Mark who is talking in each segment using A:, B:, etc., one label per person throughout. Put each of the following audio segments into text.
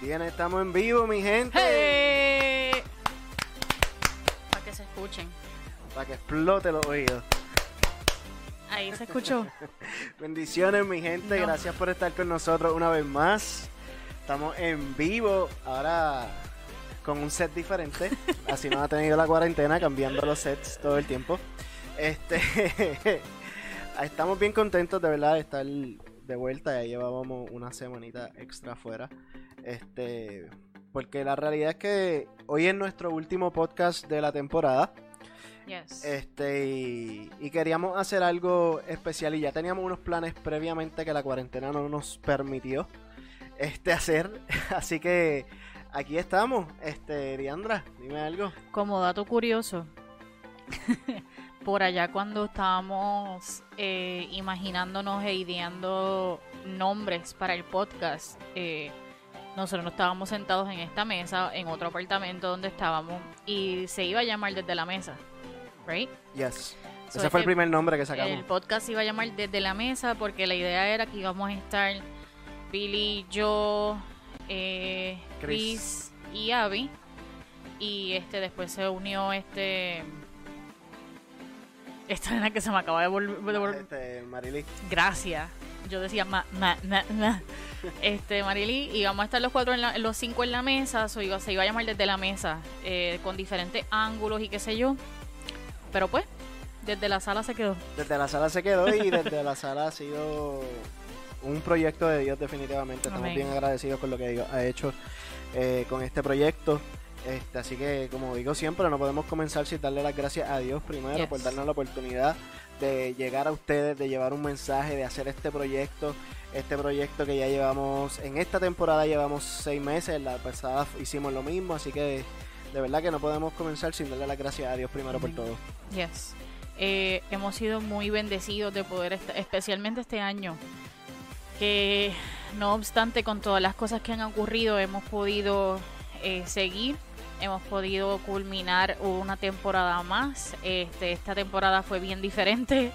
A: Bien, estamos en vivo, mi gente.
B: ¡Hey! Para que se escuchen.
A: Para que explote los oídos.
B: Ahí se escuchó.
A: Bendiciones, mi gente.
B: No.
A: Gracias por estar con nosotros una vez más. Estamos en vivo. Ahora con un set diferente. Así nos ha tenido la cuarentena, cambiando los sets todo el tiempo. Este. Estamos bien contentos de verdad de estar de vuelta. Ya llevábamos una semanita extra afuera. Este. Porque la realidad es que hoy es nuestro último podcast de la temporada.
B: Yes.
A: Este, y, y queríamos hacer algo especial y ya teníamos unos planes previamente que la cuarentena no nos permitió este hacer. Así que aquí estamos. Este, Diandra, dime algo.
B: Como dato curioso, por allá cuando estábamos eh, imaginándonos e ideando nombres para el podcast, eh, nosotros no estábamos sentados en esta mesa, en otro apartamento donde estábamos, y se iba a llamar desde la mesa, ¿right?
A: Yes.
B: So,
A: Ese fue el
B: este-
A: primer nombre que sacamos.
B: El podcast se iba a llamar Desde la Mesa porque la idea era que íbamos a estar Billy, yo, eh,
A: Chris.
B: Chris y Abby. Y este después se unió este... Esta nena que se me acaba de volver...
A: Este, Marily.
B: Gracias. Yo decía ma, ma, ma, ma. Este, Marily, y vamos a estar los cuatro, en la- los cinco en la mesa, so iba, se iba a llamar desde la mesa, eh, con diferentes ángulos y qué sé yo. Pero pues, desde la sala se quedó.
A: Desde la sala se quedó y desde la sala ha sido un proyecto de Dios definitivamente. Estamos
B: Amén.
A: bien agradecidos con lo que Dios ha hecho eh, con este proyecto. Este, así que, como digo siempre, no podemos comenzar sin darle las gracias a Dios primero
B: Yes.
A: por darnos la oportunidad de llegar a ustedes, de llevar un mensaje, de hacer este proyecto. Este proyecto que ya llevamos, en esta temporada llevamos seis meses, la pasada hicimos lo mismo, así que de verdad que no podemos comenzar sin darle las gracias a Dios primero por todo.
B: Yes. Eh, hemos sido muy bendecidos de poder, especialmente este año, que no obstante con todas las cosas que han ocurrido, hemos podido eh, seguir, hemos podido culminar una temporada más. Este, esta temporada fue bien diferente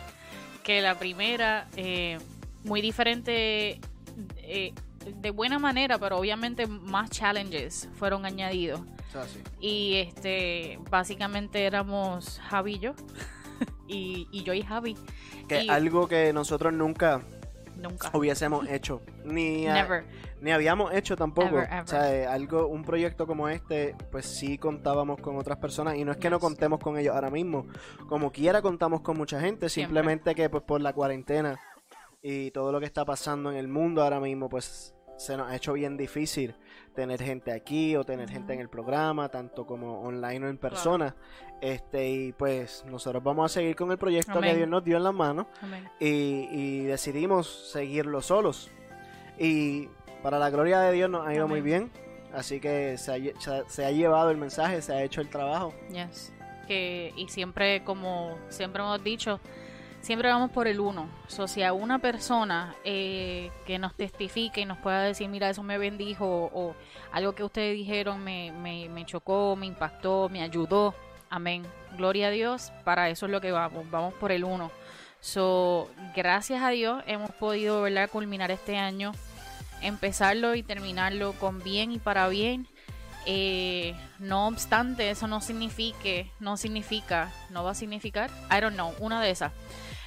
B: que la primera, eh, muy diferente eh, de buena manera, pero obviamente más challenges fueron añadidos.
A: Sí.
B: Y este, básicamente éramos Javi y yo. y, y yo y Javi.
A: Que
B: Y-
A: algo que nosotros nunca
B: Nunca.
A: hubiésemos hecho, ni, a- ni habíamos hecho tampoco.
B: Ever, ever.
A: O sea, eh, algo, un proyecto como este, pues sí contábamos con otras personas y no es que no contemos con ellos ahora mismo. Como quiera contamos con mucha gente,
B: Siempre.
A: simplemente que pues por la cuarentena y todo lo que está pasando en el mundo ahora mismo, pues se nos ha hecho bien difícil tener gente aquí o tener gente en el programa, tanto como online o en persona. Este, y pues nosotros vamos a seguir con el proyecto que. Dios nos dio en las manos y, y decidimos seguirlo solos. Y para la gloria de Dios nos ha ido muy bien. Así que se ha, lle- se ha- se ha llevado el mensaje, se ha hecho el trabajo.
B: Yes. Que, y siempre, como siempre hemos dicho, siempre vamos por el uno. So, si a una persona eh, que nos testifique y nos pueda decir, mira, eso me bendijo, o, algo que ustedes dijeron me, me, me chocó, me impactó, me ayudó, amén. Gloria a Dios, para eso es lo que vamos, vamos por el uno. So, gracias a Dios hemos podido ¿verdad? culminar este año, empezarlo y terminarlo con bien y para bien. Eh, no obstante, eso no signifique, no significa, no va a significar, I don't know, una de esas.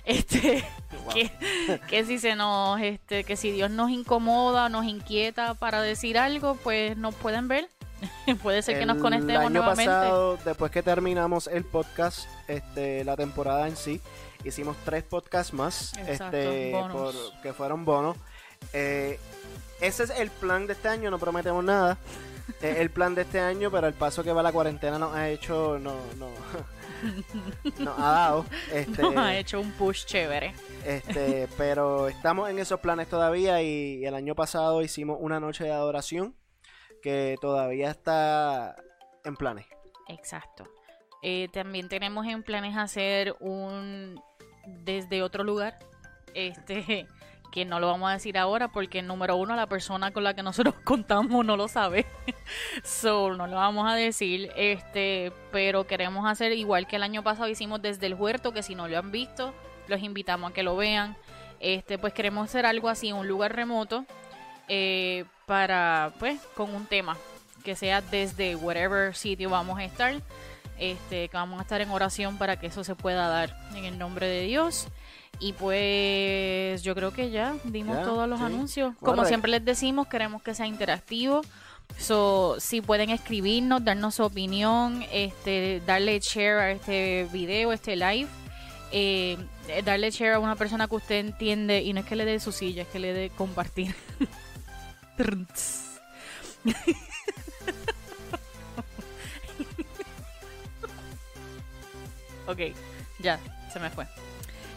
B: Este,
A: Wow.
B: que, que si se nos, este, que si Dios nos incomoda, nos inquieta para decir algo, pues nos pueden ver. Puede ser que nos conectemos
A: año
B: nuevamente.
A: pasado, después que terminamos el podcast, este, la temporada en sí, hicimos tres podcasts más,
B: Exacto,
A: este, por- que fueron bonos. Eh, ese es el plan de este año, no prometemos nada. El plan de este año, pero el paso que va la cuarentena nos ha hecho, no, no, nos ha dado. Este,
B: Nos ha hecho un push chévere.
A: este, pero estamos en esos planes todavía y, y el año pasado hicimos una noche de adoración que todavía está en planes.
B: Exacto. Eh, también tenemos en planes hacer un desde otro lugar. Este, que no lo vamos a decir ahora porque número uno, la persona con la que nosotros contamos no lo sabe. so, no lo vamos a decir. Este, pero queremos hacer igual que el año pasado hicimos desde el huerto, que si no lo han visto, los invitamos a que lo vean. Este, pues queremos hacer algo así, un lugar remoto. eh, para, pues, con un tema que sea desde whatever sitio vamos a estar. Este, que vamos a estar en oración para que eso se pueda dar en el nombre de Dios. Y pues yo creo que ya dimos todos los anuncios. Como siempre les decimos, queremos que sea interactivo. So, si pueden escribirnos, darnos su opinión, este, darle share a este video, este live, eh, darle share a una persona que usted entiende y no es que le dé su silla, es que le dé compartir. ok, ya, se me fue.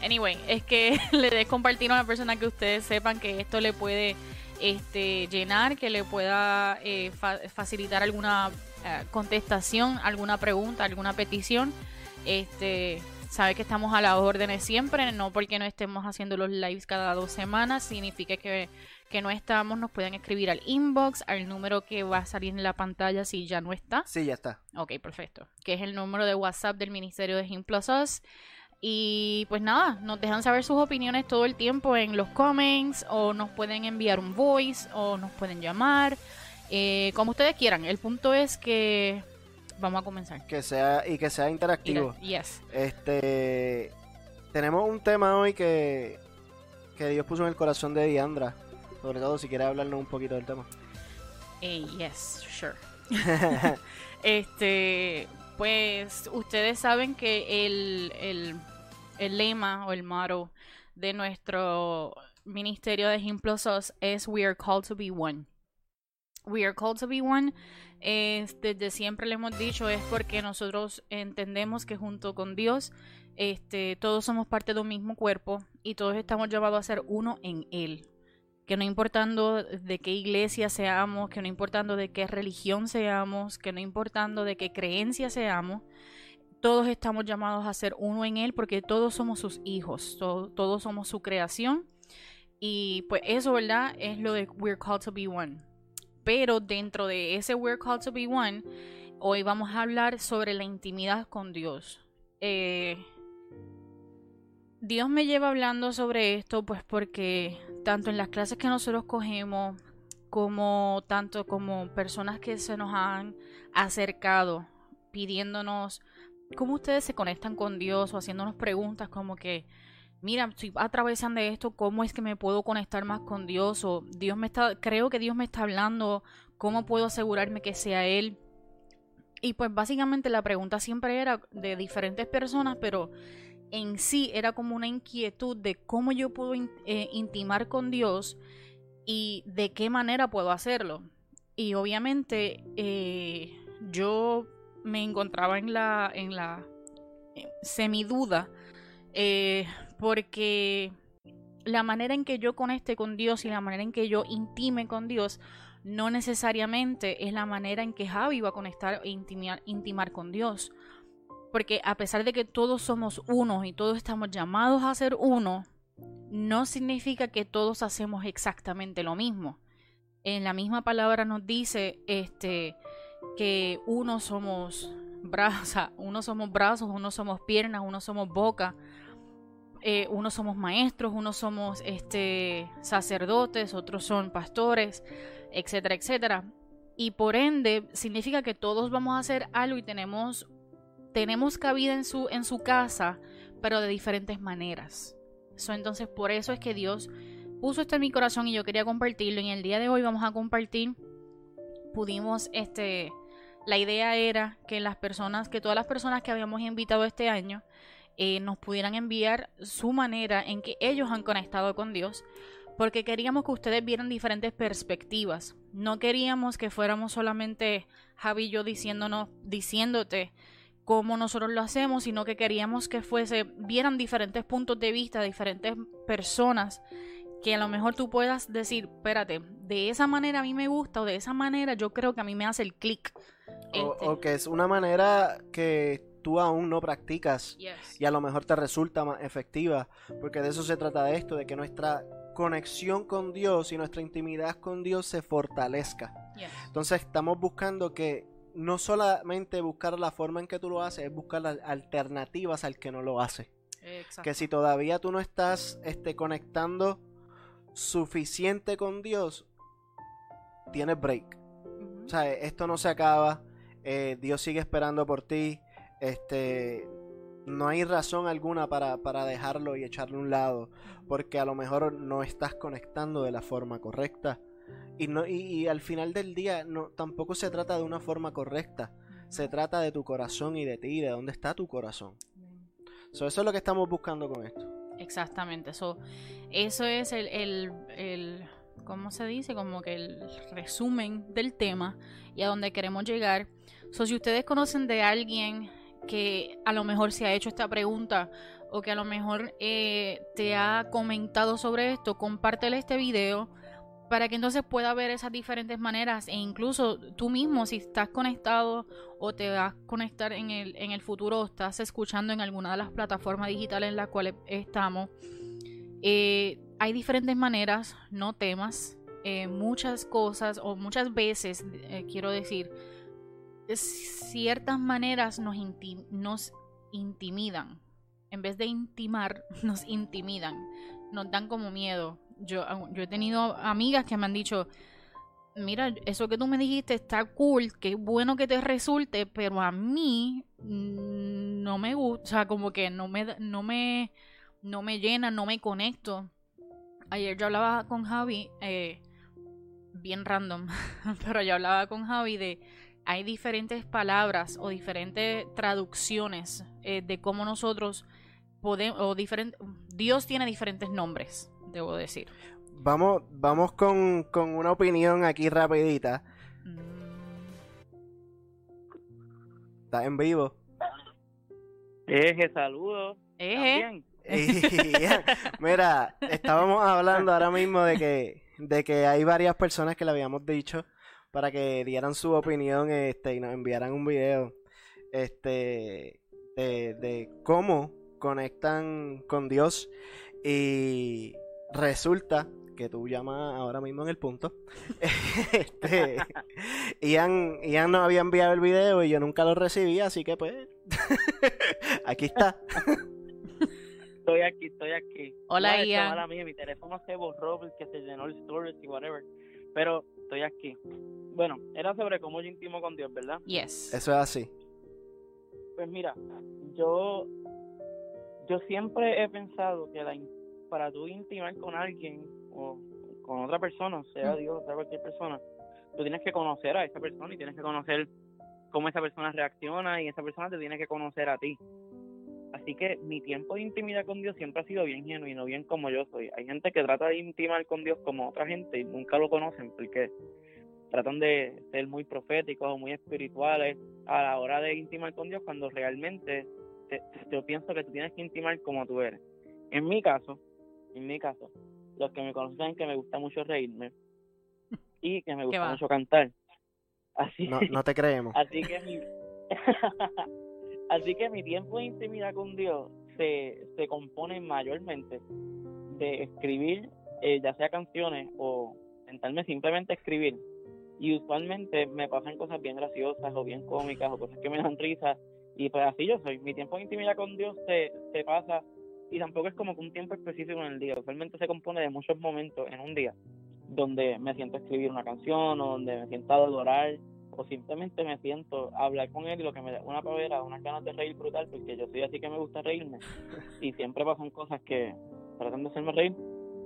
B: Anyway, es que le des compartir a una persona que ustedes sepan que esto le puede este, llenar, que le pueda eh, facilitar alguna eh, contestación, alguna pregunta, alguna petición. Este, sabe que estamos a las órdenes siempre, no porque no estemos haciendo los lives cada dos semanas, significa que, que no estamos, nos pueden escribir al inbox, al número que va a salir en la pantalla si ya no está.
A: Sí, ya está.
B: Ok, perfecto. Que es el número de WhatsApp del Ministerio de Him y pues nada, nos dejan saber sus opiniones todo el tiempo en los comments o nos pueden enviar un voice o nos pueden llamar, eh, como ustedes quieran. El punto es que vamos a comenzar.
A: Que sea y que sea interactivo.
B: yes.
A: Este tenemos un tema hoy que que Dios puso en el corazón de Diandra, sobre todo si quiere hablarnos un poquito del tema.
B: Eh, yes, sure. este, pues ustedes saben que el, el el lema o el motto de nuestro ministerio de Ejemplosos es We are called to be one. We are called to be one. desde siempre le hemos dicho es porque nosotros entendemos que junto con Dios este, todos somos parte de un mismo cuerpo y todos estamos llamados a ser uno en Él. Que no importando de qué iglesia seamos, que no importando de qué religión seamos, que no importando de qué creencia seamos, todos estamos llamados a ser uno en Él porque todos somos sus hijos, todos somos su creación. Y pues eso, ¿verdad? Es lo de We're Called to Be One. Pero dentro de ese We're Called to Be One, hoy vamos a hablar sobre la intimidad con Dios. Eh, Dios me lleva hablando sobre esto pues porque tanto en las clases que nosotros cogemos como tanto como personas que se nos han acercado pidiéndonos cómo ustedes se conectan con Dios o haciéndonos preguntas como que, mira, si atravesan de esto, ¿cómo es que me puedo conectar más con Dios? O Dios me está, creo que Dios me está hablando, ¿cómo puedo asegurarme que sea Él? Y pues básicamente la pregunta siempre era de diferentes personas, pero en sí era como una inquietud de cómo yo puedo eh, intimar con Dios y de qué manera puedo hacerlo. Y obviamente eh, yo me encontraba en la, en la eh, semiduda, eh, porque la manera en que yo conecte con Dios y la manera en que yo intime con Dios no necesariamente es la manera en que Javi va a conectar e intimar, intimar con Dios. Porque a pesar de que todos somos uno y todos estamos llamados a ser uno, no significa que todos hacemos exactamente lo mismo. En la misma palabra nos dice, este, que uno somos brazos, uno somos brazos, uno somos piernas, uno somos boca, eh, uno somos maestros, uno somos este, sacerdotes, otros son pastores, etcétera, etcétera. Y por ende significa que todos vamos a hacer algo y tenemos, tenemos cabida en su, en su casa, pero de diferentes maneras. entonces por eso es que Dios puso esto en mi corazón y yo quería compartirlo. Y en el día de hoy vamos a compartir pudimos, este, la idea era que las personas, que todas las personas que habíamos invitado este año, eh, nos pudieran enviar su manera en que ellos han conectado con Dios, porque queríamos que ustedes vieran diferentes perspectivas. No queríamos que fuéramos solamente Javi y yo diciéndonos, diciéndote cómo nosotros lo hacemos, sino que queríamos que fuese, vieran diferentes puntos de vista, diferentes personas que a lo mejor tú puedas decir, espérate, de esa manera a mí me gusta o de esa manera yo creo que a mí me hace el clic.
A: O, este. que es una manera que tú aún no practicas y a lo mejor te resulta más efectiva, porque de eso se trata de esto, de que nuestra conexión con Dios y nuestra intimidad con Dios se fortalezca. Entonces estamos buscando que no solamente buscar la forma en que tú lo haces, es buscar alternativas al que no lo hace. Que si todavía tú no estás este, conectando suficiente con Dios, tienes break. O sea, esto no se acaba. eh, Dios sigue esperando por ti. Este, no hay razón alguna para, para dejarlo y echarlo a un lado. Porque a lo mejor no estás conectando de la forma correcta. Y, no, y, y al final del día no, tampoco se trata de una forma correcta. Se trata de tu corazón y de ti, de dónde está tu corazón. So, eso es lo que estamos buscando con esto.
B: Exactamente, eso, eso es el, el, el- ¿cómo se dice? Como que el resumen del tema y a donde queremos llegar. So, si ustedes conocen de alguien que a lo mejor se ha hecho esta pregunta o que a lo mejor eh, te ha comentado sobre esto, compártele este video para que entonces pueda ver esas diferentes maneras e incluso tú mismo si estás conectado o te vas a conectar en el, en el futuro o estás escuchando en alguna de las plataformas digitales en las cuales estamos, eh, hay diferentes maneras, no temas, eh, muchas cosas o muchas veces, eh, quiero decir, ciertas maneras nos, inti- nos intimidan. En vez de intimar, nos intimidan. Nos dan como miedo. Yo, yo he tenido amigas que me han dicho, mira, eso que tú me dijiste está cool, qué bueno que te resulte, pero a mí mm, no me gusta, o sea, como que no me, no me, no me llena, no me conecto. Ayer yo hablaba con Javi, eh, bien random, pero yo hablaba con Javi de hay diferentes palabras o diferentes traducciones eh, de cómo nosotros podemos, o diferente, Dios tiene diferentes nombres, debo decir.
A: Vamos, vamos con, con una opinión aquí rapidita.
B: Mm,
A: Estás en vivo.
C: Eje, saludos.
B: Eje.
A: Mira, estábamos hablando ahora mismo de que, de que hay varias personas que le habíamos dicho para que dieran su opinión este, y nos enviaran un video este, de, de cómo conectan con Dios. Y resulta que tú llamas ahora mismo en el punto. este, Ian, Ian nos había enviado el video y yo nunca lo recibí, así que pues aquí está.
C: Estoy aquí, estoy aquí.
B: Hola,
C: No,
B: Ian.
C: mala mía, mi teléfono se borró porque se llenó el storage y whatever. Pero estoy aquí. Bueno, era sobre cómo yo intimo con Dios, ¿verdad?
B: Yes.
A: Eso es así.
C: Pues mira, yo yo siempre he pensado que la, para tú intimar con alguien o con otra persona, sea
B: Mm.
C: Dios, sea cualquier persona, tú tienes que conocer a esa persona y tienes que conocer cómo esa persona reacciona y esa persona te tiene que conocer a ti. Así que mi tiempo de intimidad con Dios siempre ha sido bien genuino, bien como yo soy. Hay gente que trata de intimar con Dios como otra gente y nunca lo conocen porque tratan de ser muy proféticos o muy espirituales a la hora de intimar con Dios cuando realmente te- yo pienso que tú tienes que intimar como tú eres. En mi caso, en mi caso, los que me conocen saben que me gusta mucho reírme y que me gusta mucho cantar. Así,
A: No, no te creemos.
C: así que mi así que mi tiempo de intimidad con Dios se, se compone mayormente de escribir eh, ya sea canciones o sentarme simplemente a escribir y usualmente me pasan cosas bien graciosas o bien cómicas o cosas que me dan risa y pues así yo soy mi tiempo de intimidad con Dios se, se pasa y tampoco es como que un tiempo específico en el día. Usualmente se compone de muchos momentos en un día donde me siento a escribir una canción o donde me siento a adorar o simplemente me siento a hablar con él y lo que me da una pavera, unas ganas de reír brutal porque yo soy así que me gusta reírme y siempre pasan cosas que tratan de hacerme reír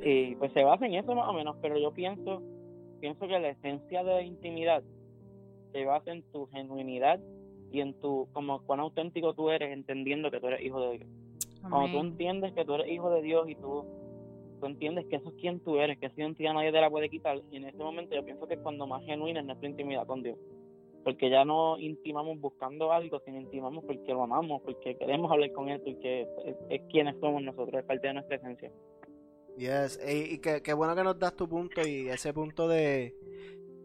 C: y pues se basa en eso más o menos pero yo pienso pienso que la esencia de la intimidad se basa en tu genuinidad y en tu como cuán auténtico tú eres entendiendo que tú eres hijo de Dios cuando tú entiendes que tú eres hijo de Dios y tú, tú entiendes que eso es quien tú eres, que esa identidad nadie te la puede quitar, y en ese momento yo pienso que es cuando más genuina es nuestra intimidad con Dios. Porque ya no intimamos buscando algo, sino intimamos porque lo amamos, porque queremos hablar con Él, porque es, es quienes somos nosotros, es parte de nuestra esencia.
A: Yes, y, y qué, qué bueno que nos das tu punto y ese punto de,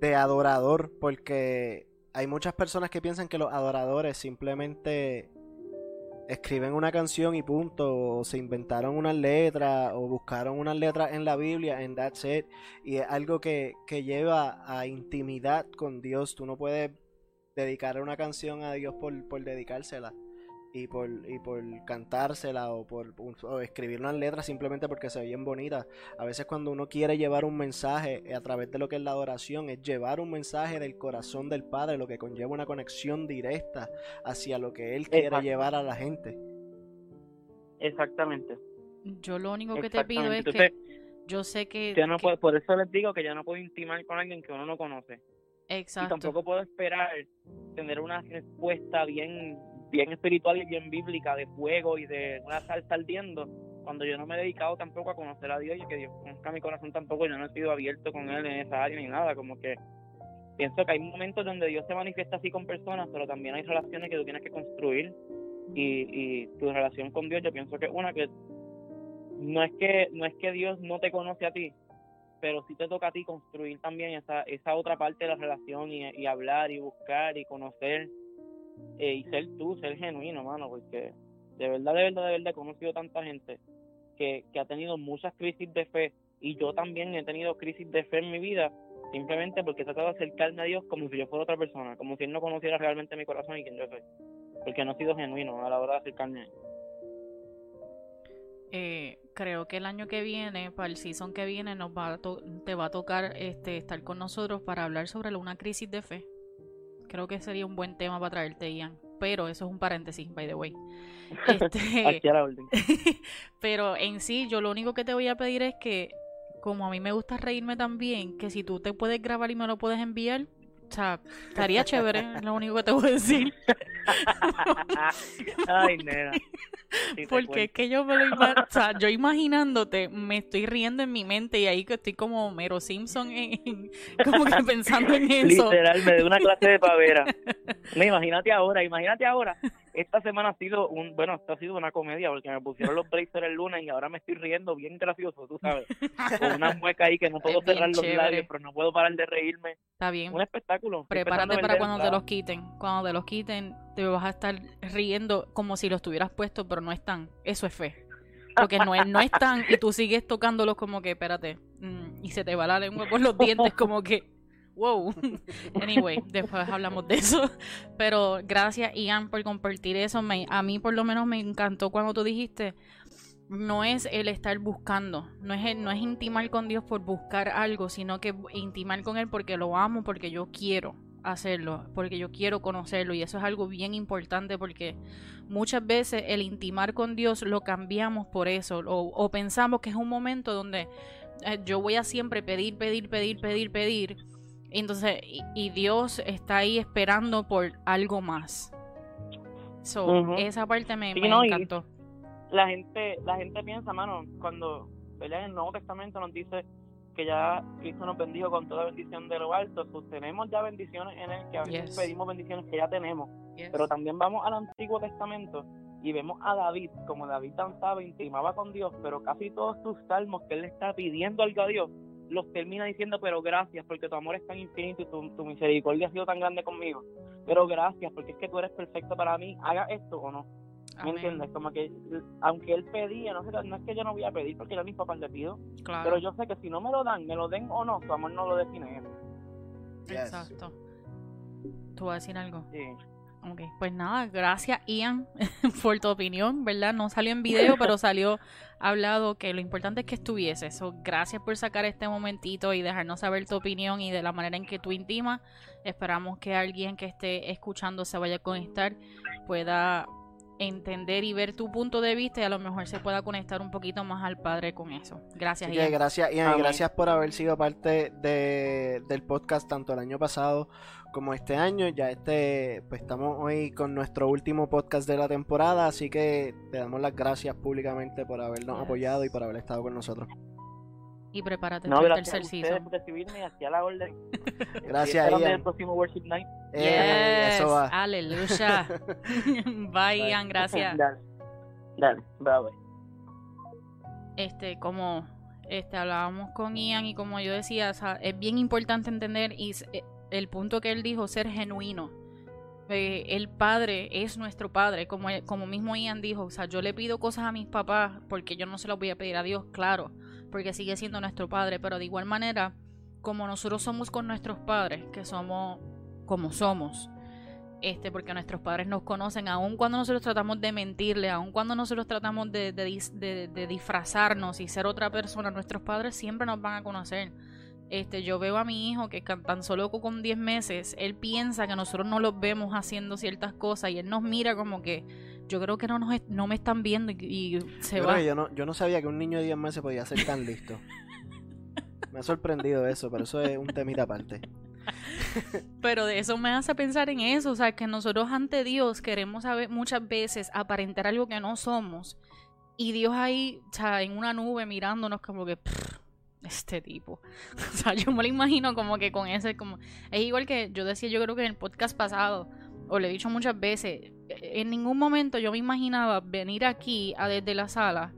A: de adorador, porque hay muchas personas que piensan que los adoradores simplemente escriben una canción y punto, o se inventaron unas letras, o buscaron unas letras en la Biblia, and that's it, y es algo que, que lleva a intimidad con Dios, tú no puedes dedicar una canción a Dios por, por dedicársela. Y por, y por cantársela o por o escribir unas letras simplemente porque se bien bonita. A veces cuando uno quiere llevar un mensaje eh, a través de lo que es la adoración, es llevar un mensaje del corazón del Padre, lo que conlleva una conexión directa hacia lo que Él quiere llevar a la gente.
C: Exactamente.
B: Yo lo único que te pido es que yo sé que,
C: no por eso les digo que yo no puedo intimar con alguien que uno no conoce.
B: Exacto.
C: Y tampoco puedo esperar tener una respuesta bien bien espiritual y bien bíblica de fuego y de una salsa ardiendo cuando yo no me he dedicado tampoco a conocer a Dios y que Dios conozca mi corazón tampoco yo no he sido abierto con él en esa área ni nada como que pienso que hay momentos donde Dios se manifiesta así con personas pero también hay relaciones que tú tienes que construir y, y tu relación con Dios yo pienso que una que no es que no es que Dios no te conoce a ti pero sí te toca a ti construir también esa esa otra parte de la relación y, y hablar y buscar y conocer eh, y ser tú, ser genuino, mano, porque de verdad, de verdad, de verdad he conocido tanta gente que, que ha tenido muchas crisis de fe y yo también he tenido crisis de fe en mi vida simplemente porque he tratado de acercarme a Dios como si yo fuera otra persona, como si Él no conociera realmente mi corazón y quién yo soy, porque no he sido genuino a la hora de acercarme a Él.
B: Eh, creo que el año que viene, para el season que viene, nos va te va a tocar este, estar con nosotros para hablar sobre una crisis de fe. Creo que sería un buen tema para traerte, Ian. Pero eso es un paréntesis, by the way. Este, pero en sí, yo lo único que te voy a pedir es que, como a mí me gusta reírme también, que si tú te puedes grabar y me lo puedes enviar, o sea, estaría chévere, es lo único que te voy a decir.
C: Ay, nena.
B: Porque es que yo me lo imagino, o sea, yo imaginándote, me estoy riendo en mi mente y ahí que estoy como Mero Simpson, como que pensando en eso.
C: Literal, me de una clase de pavera. imagínate ahora, imagínate ahora esta semana ha sido un, bueno, esta ha sido una comedia porque me pusieron los blazers el lunes y ahora me estoy riendo bien gracioso, tú sabes, con una mueca ahí que no puedo cerrar los labios, pero no puedo parar de reírme.
B: Está bien.
C: Un espectáculo.
B: Prepárate para cuando te los quiten. Cuando te los quiten, te vas a estar riendo como si los tuvieras puesto, pero no están. Eso es fe. Porque no, no están y tú sigues tocándolos como que, espérate, mm, y se te va la lengua por los dientes como que wow. Anyway, después hablamos de eso. Pero gracias, Ian, por compartir eso. a mí, por lo menos, me encantó cuando tú dijiste. No es el estar buscando, no es, no es intimar con Dios por buscar algo, sino que intimar con Él porque lo amo, porque yo quiero hacerlo, porque yo quiero conocerlo y eso es algo bien importante porque muchas veces el intimar con Dios lo cambiamos por eso o, pensamos que es un momento donde eh, yo voy a siempre pedir, pedir, pedir, pedir, pedir entonces, y, Dios está ahí esperando por algo más. So, Esa parte me, encantó.
C: La gente, la gente piensa, mano, cuando en el Nuevo Testamento nos dice que ya Cristo nos bendijo con toda bendición de lo alto, pues tenemos ya bendiciones en Él, que a veces pedimos bendiciones que ya tenemos, pero también vamos al Antiguo Testamento y vemos a David, como David danzaba, intimaba con Dios, pero casi todos sus salmos que él le está pidiendo algo a Dios, los termina diciendo, pero gracias porque tu amor es tan infinito y tu, misericordia ha sido tan grande conmigo. Pero gracias porque es que tú eres perfecto para mí, haga esto o no. ¿Me entiendes? Como que, aunque él pedía, no, no es que yo no voy a pedir porque yo a mis papás le pido, pero yo sé que si no me lo dan, me lo den o no, tu amor no lo define él.
B: Exacto. ¿Tú vas a decir algo?
C: Sí.
B: Ok, pues nada, gracias Ian por tu opinión, ¿verdad? No salió en video, pero salió hablado que lo importante es que estuviese. eso gracias por sacar este momentito y dejarnos saber tu opinión y de la manera en que tú intimas. Esperamos que alguien que esté escuchando se vaya a conectar, pueda entender y ver tu punto de vista y a lo mejor se pueda conectar un poquito más al Padre con eso. Gracias,
A: Ian. Gracias, Ian, gracias por haber sido parte de, del podcast tanto el año pasado como este año. Ya este, pues estamos hoy con nuestro último podcast de la temporada, así que te damos las gracias públicamente por habernos apoyado y por haber estado con nosotros.
B: Y prepárate para el tercer season.
C: por recibirme hacia la orden.
A: Gracias, Ian.
C: el próximo Worship Night.
B: Eh, eso va. Aleluya. bye, Ian, gracias.
C: Dale, dale, bye,
B: Este, como este, hablábamos con Ian y como yo decía, es bien importante entender y eh, el punto que él dijo, ser genuino. Eh, el padre es nuestro padre, como, como mismo Ian dijo, o sea, yo le pido cosas a mis papás porque yo no se las voy a pedir a Dios, claro, porque sigue siendo nuestro padre, pero de igual manera, como nosotros somos con nuestros padres, que somos como somos, este, porque nuestros padres nos conocen, aun cuando nosotros tratamos de mentirle, aun cuando nosotros tratamos de, de, disfrazarnos y ser otra persona, nuestros padres siempre nos van a conocer. Este, yo veo a mi hijo que tan solo con 10 meses, él piensa que nosotros no los vemos haciendo ciertas cosas y él nos mira como que yo creo que no, nos, no me están viendo y, se va.
A: Yo no, yo no sabía que un niño de 10 meses podía ser tan listo. me ha sorprendido eso, pero eso es un temita aparte.
B: Pero de eso me hace pensar en eso, o sea, que nosotros ante Dios queremos saber muchas veces aparentar algo que no somos. Y Dios ahí, o sea, en una nube mirándonos como que, este tipo. O sea, yo me lo imagino como que con ese, como... Es igual que yo decía, yo creo que en el podcast pasado, o le he dicho muchas veces, en ningún momento yo me imaginaba venir aquí a desde la sala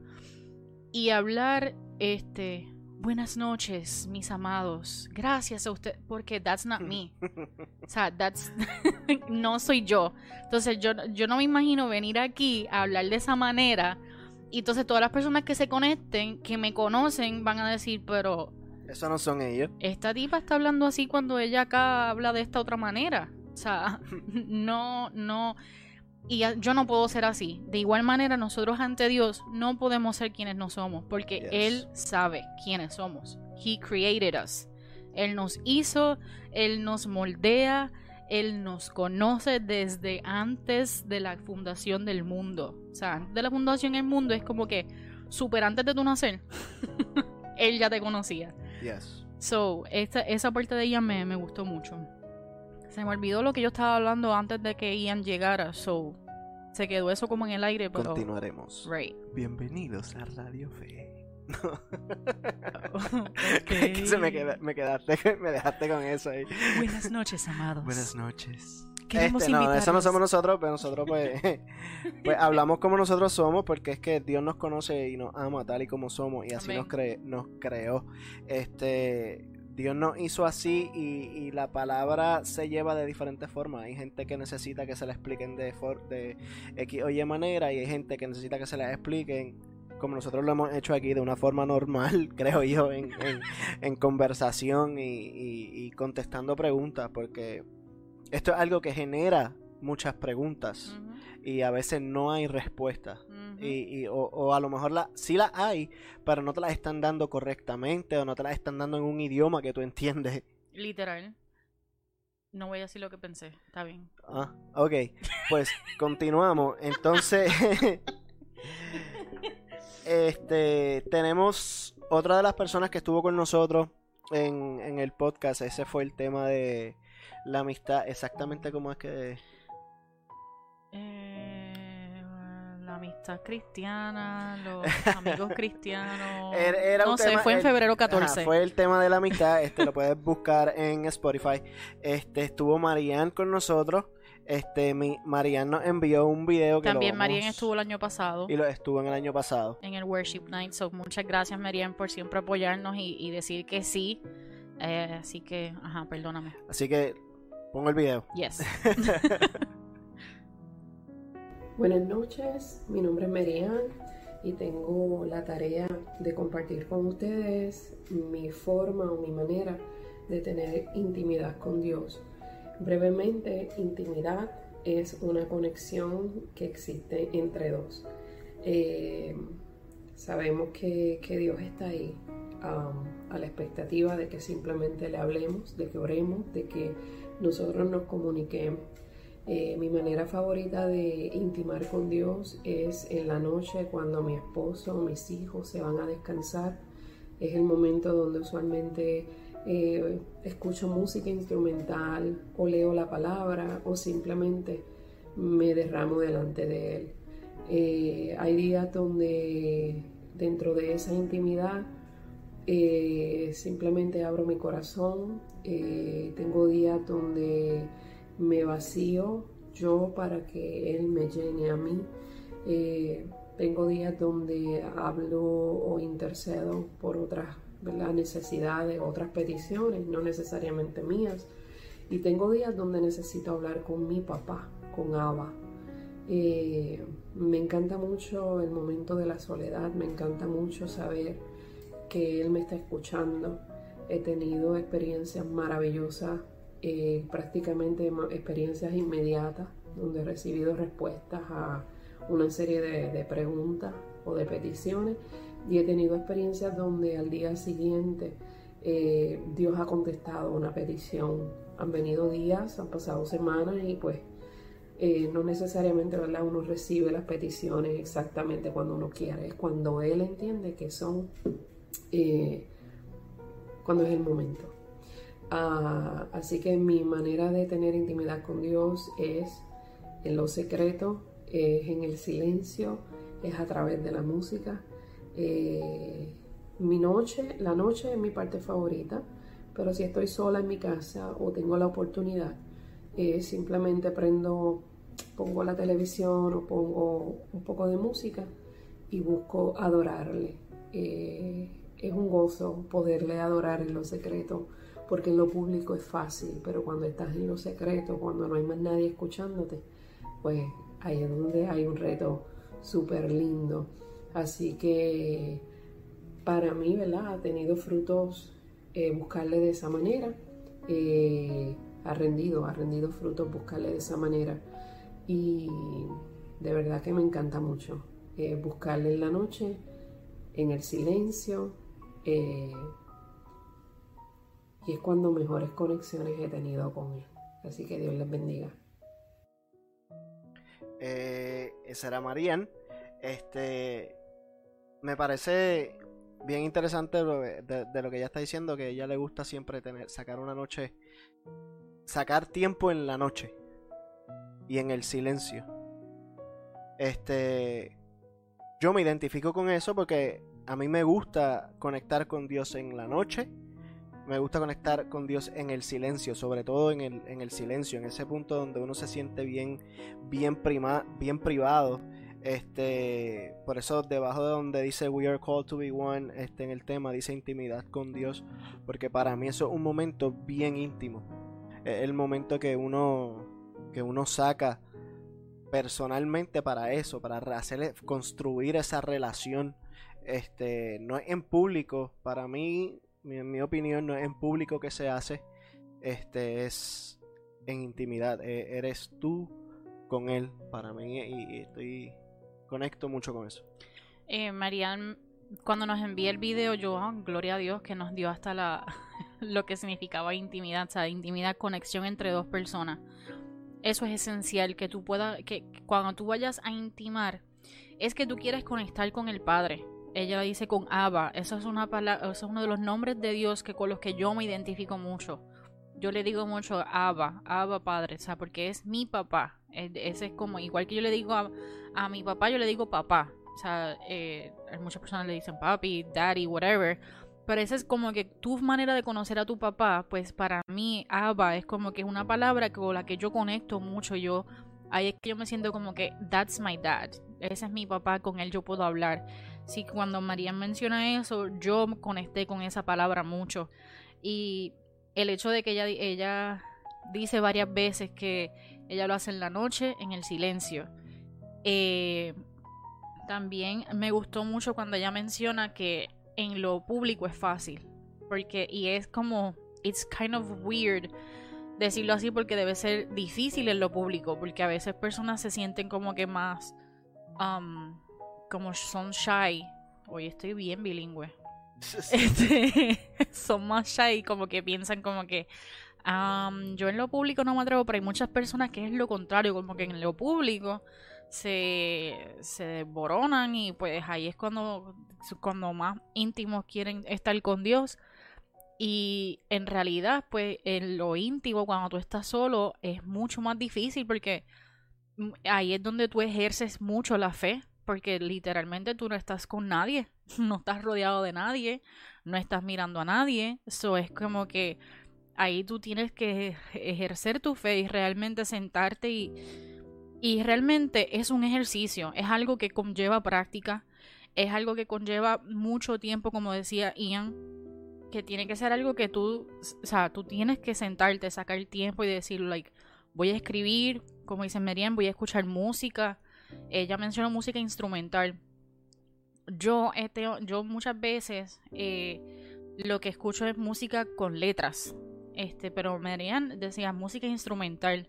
B: y hablar, este, Buenas noches, mis amados. Gracias a usted, porque that's not me. O sea, that's no soy yo. Entonces, yo, yo no me imagino venir aquí a hablar de esa manera. Y entonces todas las personas que se conecten, que me conocen, van a decir, pero...
A: Eso no son ellos.
B: Esta tipa está hablando así cuando ella acá habla de esta otra manera. O sea, no, no y yo no puedo ser así. De igual manera, nosotros ante Dios no podemos ser quienes no somos, porque Él sabe quiénes somos. He created us. Él nos hizo, Él nos moldea, Él nos conoce desde antes de la fundación del mundo. O sea, antes de la fundación del mundo es como que super antes de tu nacer, Él ya te conocía.
A: Yes.
B: So, esta, esa parte de ella me, me gustó mucho. Se me olvidó lo que yo estaba hablando antes de que Ian llegara, so se quedó eso como en el aire, pero...
A: Continuaremos.
B: Right.
A: Bienvenidos a Radio Fe. que se me, me, quedaste, me dejaste con eso ahí.
B: Buenas noches, amados.
A: Buenas noches. Este, no, eso no somos nosotros, pero nosotros pues, pues hablamos como nosotros somos porque es que Dios nos conoce y nos ama tal y como somos y así nos, cre nos creó. Este, Dios nos hizo así y, la palabra se lleva de diferentes formas. Hay gente que necesita que se le expliquen de, de X o Y manera y hay gente que necesita que se les expliquen como nosotros lo hemos hecho aquí de una forma normal, creo yo, en, en, conversación y, contestando preguntas, porque esto es algo que genera muchas preguntas y a veces no hay respuesta y, o, a lo mejor la, sí las hay, pero no te las están dando correctamente o no te las están dando en un idioma que tú entiendes.
B: Literal. No voy a decir lo que pensé, está bien.
A: Ah, ok. Pues continuamos. Entonces, este, tenemos otra de las personas que estuvo con nosotros en, en el podcast. Ese fue el tema de la amistad. Exactamente como es que...
B: Eh amistad cristiana, los amigos cristianos. no sé, fue en febrero 14.
A: fue el tema de la amistad, este lo puedes buscar en Spotify. Este estuvo Marianne con nosotros. Este, mi, Marianne nos envió un video que
B: También Marianne estuvo el año pasado.
A: Y lo estuvo en el año pasado.
B: En el Worship Night. So, muchas gracias, Marianne, por siempre apoyarnos y, decir que sí. Eh, así que, ajá, perdóname.
A: Así que, pongo el video.
B: Yes.
D: Buenas noches, mi nombre es Merian y tengo la tarea de compartir con ustedes mi forma o mi manera de tener intimidad con Dios. Brevemente, intimidad es una conexión que existe entre dos. Eh, sabemos que, Dios está ahí a la expectativa de que simplemente le hablemos, de que oremos, de que nosotros nos comuniquemos. Eh, mi manera favorita de intimar con Dios es en la noche cuando mi esposo mis hijos se van a descansar. Es el momento donde usualmente eh, escucho música instrumental o leo la palabra o simplemente me derramo delante de Él. Eh, hay días donde dentro de esa intimidad simplemente abro mi corazón. tengo días donde me vacío yo para que Él me llene a mí. Eh, tengo días donde hablo o intercedo por otras necesidades, otras peticiones, no necesariamente mías. Y tengo días donde necesito hablar con mi papá, con Abba. Eh, me encanta mucho el momento de la soledad, me encanta mucho saber que Él me está escuchando. He tenido experiencias maravillosas eh, prácticamente experiencias inmediatas donde he recibido respuestas a una serie de, preguntas o de peticiones y he tenido experiencias donde al día siguiente eh, Dios ha contestado una petición. Han venido días, han pasado semanas y pues eh, no necesariamente ¿verdad? uno recibe las peticiones exactamente cuando uno quiere, es cuando Él entiende que son, cuando es el momento. Ah, así que mi manera de tener intimidad con Dios es en lo secreto, es en el silencio, es a través de la música. Eh, mi noche, la noche es mi parte favorita, pero si estoy sola en mi casa o tengo la oportunidad, simplemente prendo pongo la televisión o pongo un poco de música y busco adorarle. Eh, es un gozo poderle adorar en lo secreto, porque en lo público es fácil, pero cuando estás en lo secreto, cuando no hay más nadie escuchándote, pues ahí es donde hay un reto súper lindo. Así que para mí, ¿verdad? Ha tenido frutos eh, buscarle de esa manera. Eh, ha rendido, ha rendido frutos buscarle de esa manera y de verdad que me encanta mucho eh, buscarle en la noche, en el silencio, y es cuando mejores conexiones he tenido con él. Así que Dios les bendiga.
A: Eh, esa era Marian. Este, me parece bien interesante de, lo que ella está diciendo, que a ella le gusta siempre tener, sacar una noche, sacar tiempo en la noche y en el silencio. Este, yo me identifico con eso porque a mí me gusta conectar con Dios en la noche. Me gusta conectar con Dios en el silencio, sobre todo en el, en el silencio, en ese punto donde uno se siente bien, bien, prima, bien privado. Este, por eso debajo de donde dice We are called to be one, este, en el tema dice intimidad con Dios, porque para mí eso es un momento bien íntimo. Es el momento que uno que uno saca personalmente para eso, para hacer, construir esa relación. Este, no es en público, para mí, en mi opinión, no es en público que se hace, este, es en intimidad. E, eres tú con él, para mí, y, estoy conecto mucho con eso.
B: Eh, Marian, cuando nos envía el video, yo, ah, gloria a Dios, que nos dio hasta la lo que significaba intimidad, o sea, intimidad, conexión entre dos personas. Eso es esencial, que tú puedas, que cuando tú vayas a intimar, es que tú quieres conectar con el Padre. Ella la dice con Abba. Eso es una palabra, eso es uno de los nombres de Dios que con los que yo me identifico mucho. Yo le digo mucho Abba, Abba Padre, o sea, porque es mi papá. Ese es como, igual que yo le digo a, mi papá, yo le digo papá. O sea, eh, muchas personas le dicen papi, daddy, whatever. Pero esa es como que tu manera de conocer a tu papá, pues para mí Abba es como que es una palabra con la que yo conecto mucho. Yo ahí es que yo me siento como que that's my dad. Ese es mi papá, con él yo puedo hablar. Sí, cuando María menciona eso, yo conecté con esa palabra mucho. Y el hecho de que ella, ella dice varias veces que ella lo hace en la noche, en el silencio. Eh, también me gustó mucho cuando ella menciona que en lo público es fácil. Porque, y es como, it's kind of weird decirlo así porque debe ser difícil en lo público, porque a veces personas se sienten como que más, um, como son shy. Hoy estoy bien bilingüe. Este, son más shy, como que piensan como que um, yo en lo público no me atrevo, pero hay muchas personas que es lo contrario, como que en lo público se, se desboronan y pues ahí es cuando, cuando más íntimos quieren estar con Dios. Y en realidad, pues en lo íntimo, cuando tú estás solo, es mucho más difícil porque mm, ahí es donde tú ejerces mucho la fe, porque literalmente tú no estás con nadie, no estás rodeado de nadie, no estás mirando a nadie. Eso es como que ahí tú tienes que ejercer tu fe y realmente sentarte y y realmente es un ejercicio, es algo que conlleva práctica, es algo que conlleva mucho tiempo, como decía Ian, que tiene que ser algo que tú, o sea, tú tienes que sentarte, sacar el tiempo y decir, like, voy a escribir, como dice Merian, voy a escuchar música. Ella mencionó música instrumental. Yo, este, yo muchas veces eh, lo que escucho es música con letras. este, pero Marian decía música instrumental.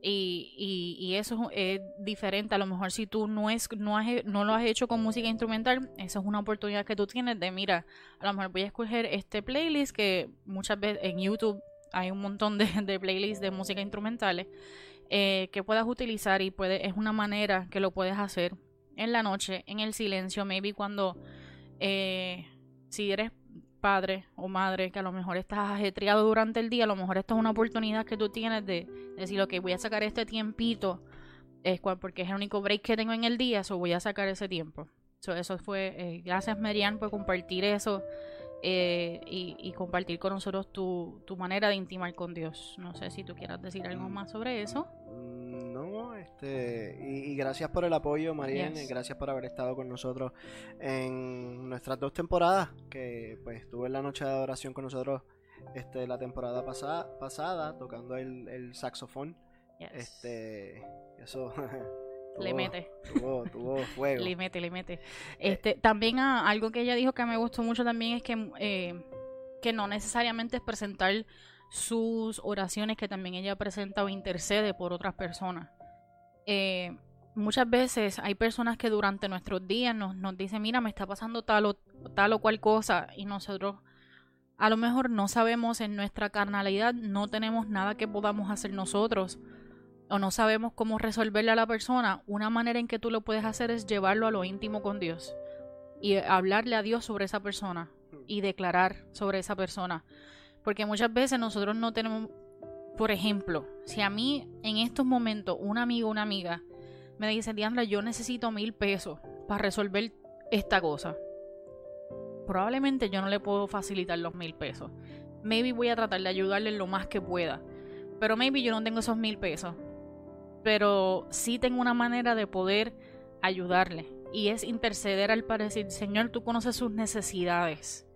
B: Y, y, eso es diferente. A lo mejor si tú no, es, no, has, no lo has hecho con música instrumental, esa es una oportunidad que tú tienes de, mira, a lo mejor voy a escoger este playlist que muchas veces en YouTube hay un montón de, de playlists de música instrumentales eh, que puedas utilizar y puede, es una manera que lo puedes hacer en la noche, en el silencio, maybe cuando, eh, si eres padre o madre que a lo mejor estás ajetreado durante el día, a lo mejor esto es una oportunidad que tú tienes de, decir, ok, voy a sacar este tiempito, es porque es el único break que tengo en el día, so voy a sacar ese tiempo. So, eso fue, eh, gracias Merian por compartir eso eh, y, compartir con nosotros tu, tu manera de intimar con Dios. No sé si tú quieras decir algo más sobre eso.
A: Mm, no, este, y, gracias por el apoyo, Mariana, gracias por haber estado con nosotros en nuestras dos temporadas, que pues estuve en la noche de adoración con nosotros este, la temporada pasada, pasada tocando el, el saxofón. Este, eso
B: le mete.
A: Tuvo, tuvo fuego.
B: le mete, le mete. Este, también ah, algo que ella dijo que me gustó mucho también es que, eh, que no necesariamente es presentar sus oraciones, que también ella presenta o intercede por otras personas. Eh, muchas veces hay personas que durante nuestros días nos, nos dicen, mira, me está pasando tal o, tal o cual cosa, y nosotros a lo mejor no sabemos en nuestra carnalidad, no tenemos nada que podamos hacer nosotros o no sabemos cómo resolverle a la persona, una manera en que tú lo puedes hacer es llevarlo a lo íntimo con Dios y hablarle a Dios sobre esa persona y declarar sobre esa persona. Porque muchas veces nosotros no tenemos, por ejemplo, si a mí en estos momentos un amigo o una amiga me dice, Diandra, yo necesito mil pesos para resolver esta cosa, probablemente yo no le puedo facilitar los mil pesos. Maybe voy a tratar de ayudarle lo más que pueda. Pero maybe yo no tengo esos mil pesos pero sí tengo una manera de poder ayudarle y es interceder al parecer, Señor, tú conoces sus necesidades.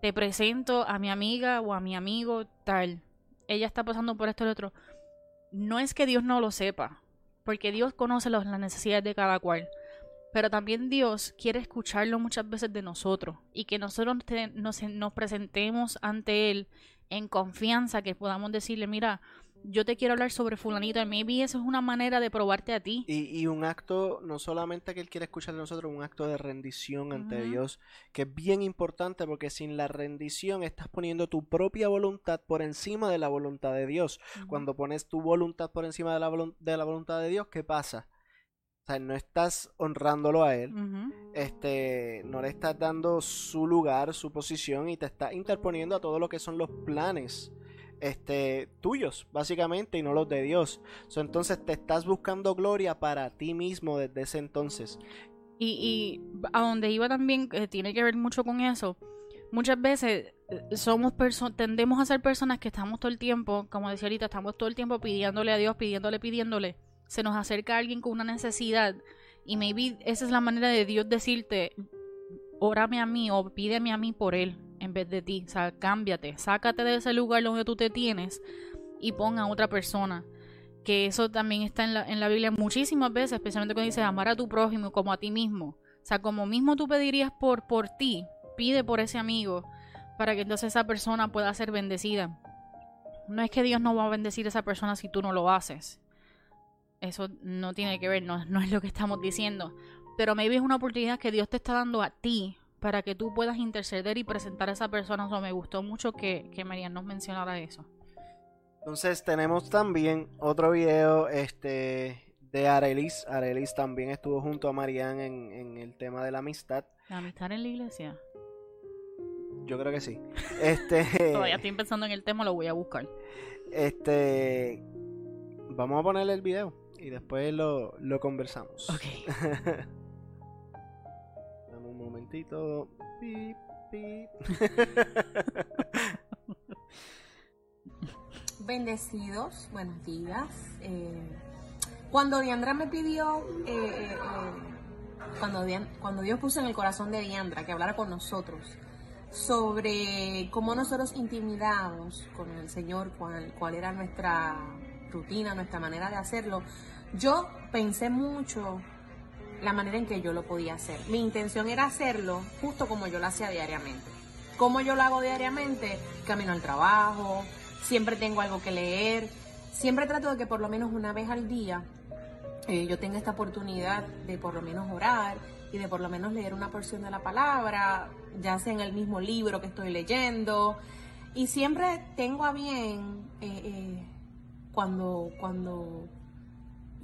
B: Te presento a mi amiga o a mi amigo tal. Ella está pasando por esto y lo otro. No es que Dios no lo sepa, porque Dios conoce las necesidades de cada cual. Pero también Dios quiere escucharlo muchas veces de nosotros y que nosotros nos, nos presentemos ante Él en confianza, que podamos decirle, mira, yo te quiero hablar sobre fulanito, maybe eso es una manera de probarte a ti.
A: Y, un acto, no solamente que Él quiere escuchar de nosotros, un acto de rendición ante Dios, que es bien importante porque sin la rendición estás poniendo tu propia voluntad por encima de la voluntad de Dios. Cuando pones tu voluntad por encima de la, de la voluntad de Dios, ¿qué pasa? O sea, no estás honrándolo a él, este, no le estás dando su lugar, su posición y te estás interponiendo a todo lo que son los planes este, tuyos, básicamente, y no los de Dios. entonces te estás buscando gloria para ti mismo desde ese entonces.
B: Y, a donde iba también, que tiene que ver mucho con eso, muchas veces eh, somos tendemos a ser personas que estamos todo el tiempo, como decía ahorita, estamos todo el tiempo pidiéndole a Dios, pidiéndole, pidiéndole. Se nos acerca alguien con una necesidad y maybe esa es la manera de Dios decirte, órame a mí o pídeme a mí por él en vez de ti. O sea, cámbiate, sácate de ese lugar donde tú te tienes y pon a otra persona. Que eso también está en la, en la Biblia muchísimas veces, especialmente cuando dice amar a tu prójimo como a ti mismo. O sea, como mismo tú pedirías por, por ti, pide por ese amigo para que entonces esa persona pueda ser bendecida. No es que Dios no va a bendecir a esa persona si tú no lo haces. Eso no tiene que ver, no, no es lo que estamos diciendo. Pero maybe es una oportunidad que Dios te está dando a ti para que tú puedas interceder y presentar a esa persona. O me gustó mucho que, que Marian nos mencionara eso.
A: Entonces tenemos también otro video este, de Arelis. Arelis también estuvo junto a Marian en, en el tema de la amistad.
B: ¿La amistad en la iglesia?
A: Yo creo que sí. Este,
B: Todavía estoy pensando en el tema, lo voy a buscar.
A: Este, vamos a ponerle el video y después lo, lo conversamos.
B: Ok.
A: momentito.
E: Bendecidos, buenos días. Eh, cuando Diandra me pidió, eh, eh, cuando, cuando Dios puso en el corazón de Diandra que hablara con nosotros sobre cómo nosotros intimidamos con el Señor, cuál, cuál era nuestra rutina, nuestra manera de hacerlo, yo pensé mucho la manera en que yo lo podía hacer. Mi intención era hacerlo justo como yo lo hacía diariamente. ¿Cómo yo lo hago diariamente? Camino al trabajo, siempre tengo algo que leer, siempre trato de que por lo menos una vez al día eh, yo tenga esta oportunidad de por lo menos orar y de por lo menos leer una porción de la palabra, ya sea en el mismo libro que estoy leyendo. Y siempre tengo a bien eh, eh, cuando, cuando,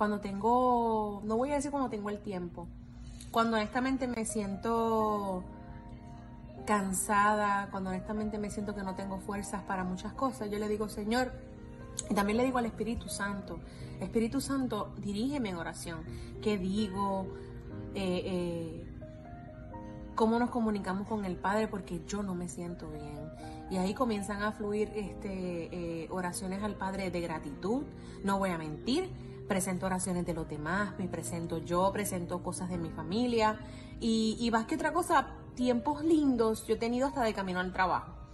E: cuando tengo, no voy a decir cuando tengo el tiempo, cuando honestamente me siento cansada, cuando honestamente me siento que no tengo fuerzas para muchas cosas, yo le digo, Señor, y también le digo al Espíritu Santo, Espíritu Santo, dirígeme en oración. ¿Qué digo? Eh, eh, ¿Cómo nos comunicamos con el Padre? Porque yo no me siento bien. Y ahí comienzan a fluir este, eh, oraciones al Padre de gratitud. No voy a mentir. Presento oraciones de los demás, me presento yo, presento cosas de mi familia. Y, y más que otra cosa, tiempos lindos yo he tenido hasta de camino al trabajo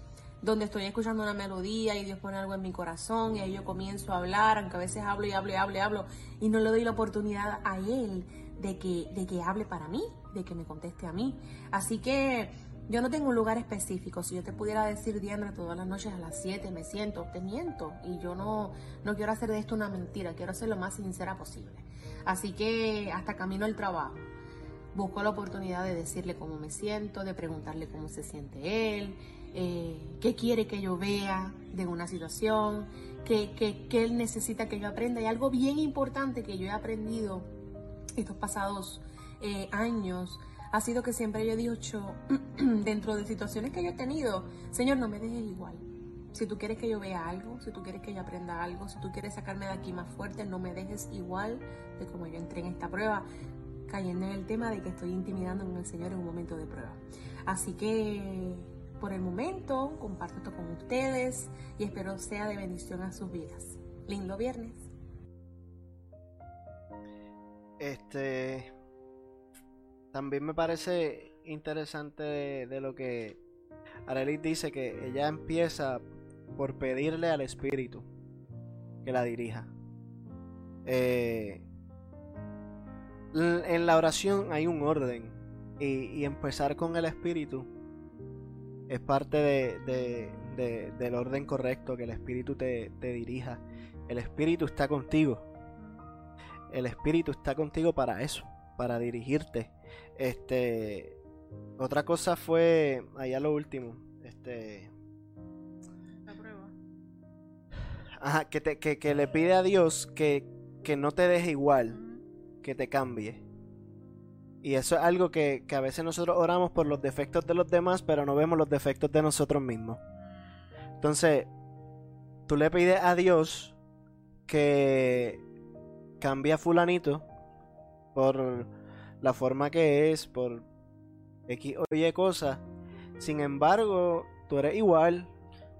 E: donde estoy escuchando una melodía y Dios pone algo en mi corazón y ahí yo comienzo a hablar, aunque a veces hablo y hablo y hablo y hablo y no le doy la oportunidad a Él de que, de que hable para mí, de que me conteste a mí. Así que yo no tengo un lugar específico. Si yo te pudiera decir, Diana, todas las noches a las 7 me siento, te miento. Y yo no, no quiero hacer de esto una mentira, quiero ser lo más sincera posible. Así que hasta camino al trabajo. Busco la oportunidad de decirle cómo me siento, de preguntarle cómo se siente él, eh, qué quiere que yo vea de una situación, qué, él necesita que yo aprenda. Y algo bien importante que yo he aprendido estos pasados eh, años ha sido que siempre yo he dicho, dentro de situaciones que yo he tenido, Señor, no me dejes igual. Si tú quieres que yo vea algo, si tú quieres que yo aprenda algo, si tú quieres sacarme de aquí más fuerte, no me dejes igual de como yo entré en esta prueba, cayendo en el tema de que estoy intimidando con el Señor en un momento de prueba. Así que por el momento, comparto esto con ustedes y espero sea de bendición a sus vidas. Lindo viernes.
A: Este también me parece interesante de, lo que Arelis dice que ella empieza por pedirle al espíritu que la dirija. Eh, en la oración hay un orden y empezar con el espíritu es parte de, del orden correcto, que el Espíritu te, dirija. El Espíritu está contigo. El Espíritu está contigo para eso, para dirigirte. Este, otra cosa fue, allá lo último, este...
B: La prueba.
A: Ajá, que, te, que, le pide a Dios que, que no te deje igual, que te cambie. Y eso es algo que, a veces nosotros oramos por los defectos de los demás, pero no vemos los defectos de nosotros mismos. Entonces, tú le pides a Dios que cambie a fulanito por la forma que es, por X o Y cosas. Sin embargo, tú eres igual.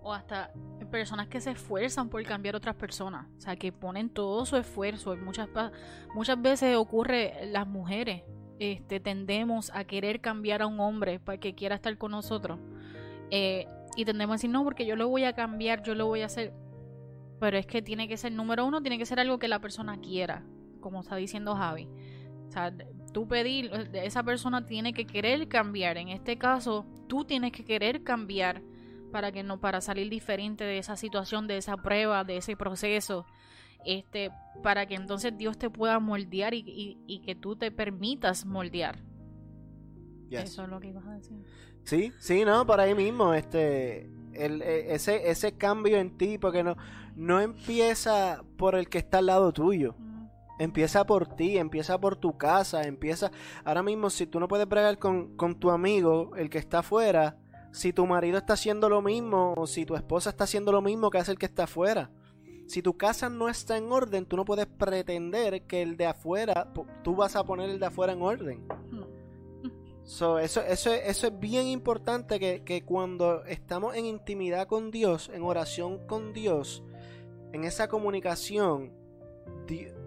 B: O hasta personas que se esfuerzan por cambiar otras personas. O sea, que ponen todo su esfuerzo. Muchas, muchas veces ocurre las mujeres este, tendemos a querer cambiar a un hombre para que quiera estar con nosotros. Eh, y tendemos a decir, no, porque yo lo voy a cambiar, yo lo voy a hacer. Pero es que tiene que ser, número uno, tiene que ser algo que la persona quiera, como está diciendo Javi. O sea, tú pedir, esa persona tiene que querer cambiar. En este caso, tú tienes que querer cambiar para que no, para salir diferente de esa situación, de esa prueba, de ese proceso este, para que entonces Dios te pueda moldear y, que tú te permitas moldear. Eso es lo que ibas a decir.
A: Sí, sí, no, por ahí mismo, este, el, e, ese, ese cambio en ti, porque no, no empieza por el que está al lado tuyo. Empieza por ti, empieza por tu casa, empieza... Ahora mismo, si tú no puedes bregar con, con tu amigo, el que está afuera, si tu marido está haciendo lo mismo, o si tu esposa está haciendo lo mismo que hace el que está afuera si tu casa no está en orden, tú no puedes pretender que el de afuera, tú vas a poner el de afuera en orden. eso, eso, eso es bien importante que, cuando estamos en intimidad con Dios, en oración con Dios, en esa comunicación,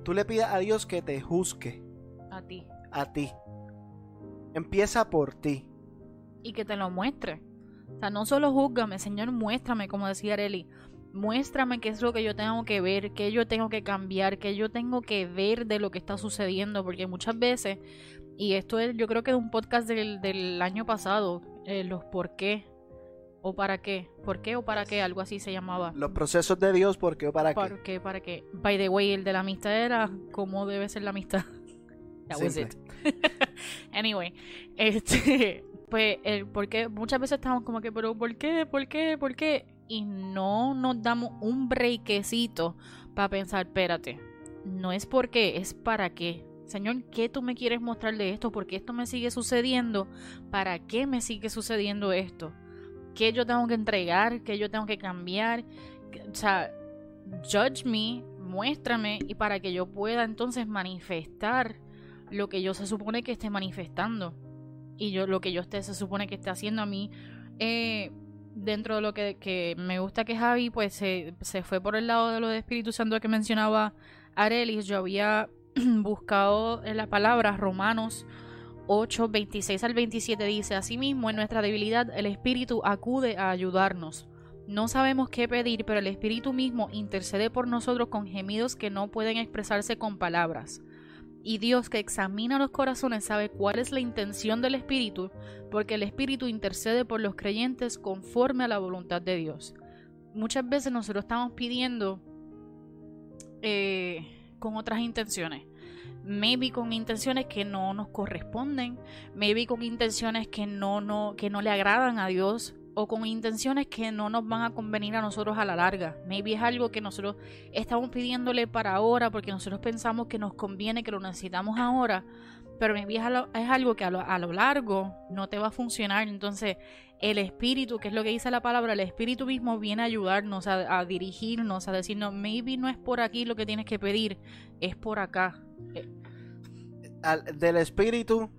A: tú le pidas a Dios que te juzgue.
B: A ti.
A: A ti. Empieza por ti.
B: Y que te lo muestre. O sea, no solo júzgame, Señor, muéstrame, como decía Areli muéstrame qué es lo que yo tengo que ver, qué yo tengo que cambiar, qué yo tengo que ver de lo que está sucediendo, porque muchas veces, y esto es, yo creo que es un podcast del, año pasado, eh, los por qué, ¿O para qué? ¿Por qué o para qué? Algo así se llamaba.
A: Los procesos de Dios, ¿por qué o para qué?
B: ¿Por qué? ¿Para qué? By the way, el de la amistad era cómo debe ser la amistad. That was it. anyway, este, pues, el, porque muchas veces estamos como que, pero ¿por qué? ¿Por qué? ¿Por qué? Y no nos damos un breakecito para pensar, espérate, no es por qué, es para qué. Señor, ¿qué tú me quieres mostrar de esto? ¿Por qué esto me sigue sucediendo? ¿Para qué me sigue sucediendo esto? ¿Qué yo tengo que entregar? ¿Qué yo tengo que cambiar? O sea, judge me, muéstrame y para que yo pueda entonces manifestar lo que yo se supone que esté manifestando y yo lo que yo esté se supone que esté haciendo a mí eh, dentro de lo que, me gusta que Javi pues se, se fue por el lado de lo de Espíritu Santo que mencionaba Arelis yo había buscado en la palabra Romanos 8, 26 al 27 dice, Asimismo, en nuestra debilidad el Espíritu acude a ayudarnos. No sabemos qué pedir, pero el Espíritu mismo intercede por nosotros con gemidos que no pueden expresarse con palabras. Y Dios que examina los corazones sabe cuál es la intención del Espíritu, porque el Espíritu intercede por los creyentes conforme a la voluntad de Dios. Muchas veces nosotros estamos pidiendo eh, con otras intenciones maybe con intenciones que no nos corresponden, maybe con intenciones que no, no, que no le agradan a Dios o con intenciones que no nos van a convenir a nosotros a la larga. Maybe es algo que nosotros estamos pidiéndole para ahora porque nosotros pensamos que nos conviene, que lo necesitamos ahora, pero maybe es, es algo que a lo, a lo largo no te va a funcionar. Entonces, el espíritu, que es lo que dice la palabra, el espíritu mismo viene a ayudarnos, a, a dirigirnos, a decirnos, maybe no es por aquí lo que tienes que pedir, es por acá.
A: Al- del Espíritu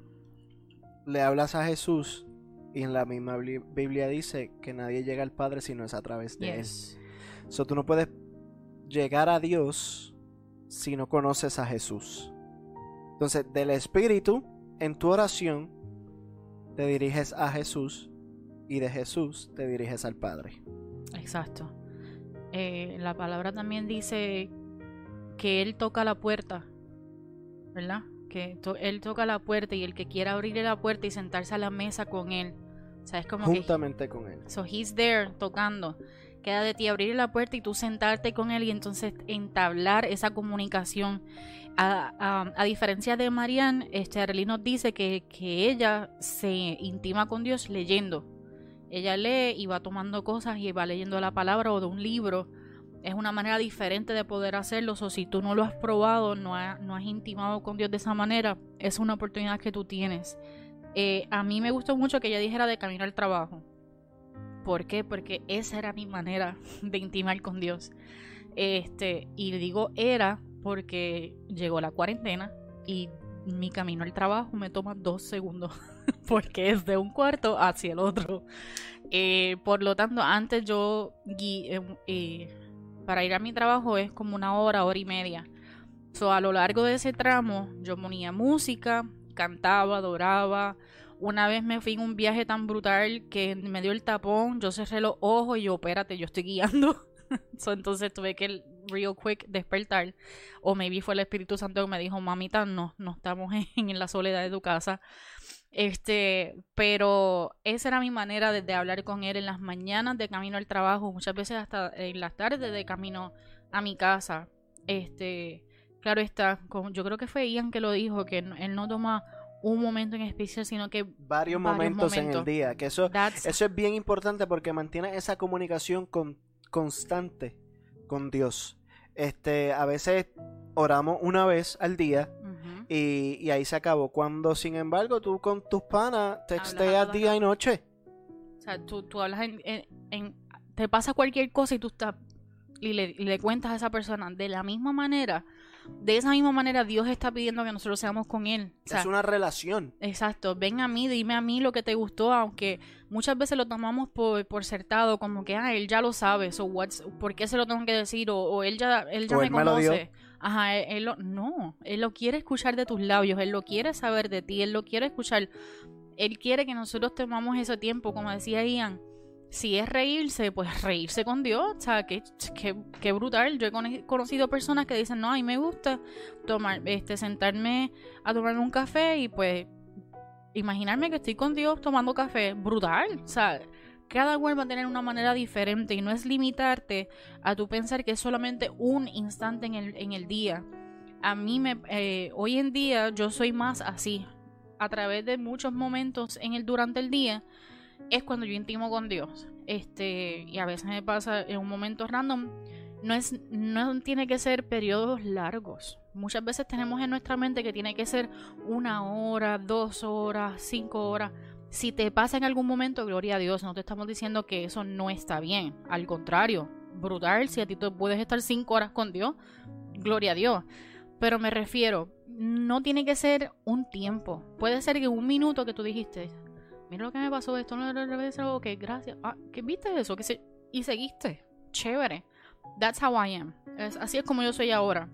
A: le hablas a Jesús y en la misma Bibli- Biblia dice que nadie llega al Padre si no es a través de
B: Yes.
A: Él. So, tú no puedes llegar a Dios si no conoces a Jesús. Entonces, del Espíritu, en tu oración, te diriges a Jesús y de Jesús te diriges al Padre.
B: Exacto. Eh, la palabra también dice que Él toca la puerta, ¿verdad? Que to- Él toca la puerta y el que quiera abrirle la puerta y sentarse a la mesa con Él. O sea, es como que...
A: Juntamente con Él.
B: So he's there tocando. Queda de ti abrir la puerta y tú sentarte con él y entonces entablar esa comunicación. A, a- a diferencia de Marianne, este Arely nos dice que, que ella se intima con Dios leyendo. Ella lee y va tomando cosas y va leyendo la palabra o de un libro. Es una manera diferente de poder hacerlo. O si tú no lo has probado, no, no has intimado con Dios de esa manera, es una oportunidad que tú tienes. Eh, a mí me gustó mucho que ella dijera de camino al trabajo. ¿Por qué? Porque esa era mi manera de intimar con Dios. Este, y digo era porque llegó la cuarentena y mi camino al trabajo me toma dos segundos. porque es de un cuarto hacia el otro. Eh, por lo tanto, antes yo eh, para ir a mi trabajo es como una hora, hora y media. So, a lo largo de ese tramo, yo ponía música, cantaba, adoraba. Una vez me fui en un viaje tan brutal que me dio el tapón, yo cerré los ojos y yo, espérate, yo estoy guiando. So, entonces tuve que real quick despertar. O maybe fue el Espíritu Santo que me dijo, mamita, no, no estamos en, en la soledad de tu casa. Este, pero esa era mi manera de, de hablar con él en las mañanas de camino al trabajo, muchas veces hasta en las tardes de camino a mi casa. Este, claro está, como, yo creo que fue Ian que lo dijo, que él no toma un momento en especial, sino que
A: Varios,
B: Varios
A: momentos, en el día. Que eso,
B: that's
A: eso es bien importante porque mantiene esa comunicación con, constante con Dios. Este, a veces oramos una vez al día Y, y ahí se acabó. Cuando, sin embargo, tú con tus panas texteas día y noche.
B: O sea, tú, tú hablas en, en- en- Te pasa cualquier cosa y tú estás... Y le, y le cuentas a esa persona de la misma manera. De esa misma manera Dios está pidiendo que nosotros seamos con Él. O sea,
A: es una relación.
B: Exacto, ven a mí, dime a mí lo que te gustó, aunque muchas veces lo tomamos por, por certado, como que, ah, él ya lo sabe, so what's, ¿por qué se lo tengo que decir? O, o él ya, él ya
A: O
B: me
A: él me lo dio.
B: conoce. Ajá, él, él lo, no, él lo quiere escuchar de tus labios, él lo quiere saber de ti, él lo quiere escuchar, él quiere que nosotros tomamos ese tiempo, como decía Ian, si es reírse, pues reírse con Dios, o sea, qué, qué, qué brutal. Yo he cono- conocido personas que dicen, no, a mí me gusta tomar, este, sentarme a tomarme un café y pues imaginarme que estoy con Dios tomando café, brutal, o sea, cada cual va a tener una manera diferente y no es limitarte a tu pensar que es solamente un instante en el, en el día. A mí me, eh, hoy en día yo soy más así. A través de muchos momentos en el durante el día es cuando yo intimo con Dios. Este, y a veces me pasa en un momento random. No, es, no tiene que ser periodos largos. Muchas veces tenemos en nuestra mente que tiene que ser una hora, dos horas, cinco horas. Si te pasa en algún momento, gloria a Dios, no te estamos diciendo que eso no está bien. Al contrario, brutal, si a ti tú puedes estar cinco horas con Dios, gloria a Dios. Pero me refiero, no tiene que ser un tiempo. Puede ser que un minuto que tú dijiste, mira lo que me pasó, esto no es algo que gracias. Ah, ¿qué viste eso? Que y seguiste. Chévere. That's how I am. así es como yo soy ahora.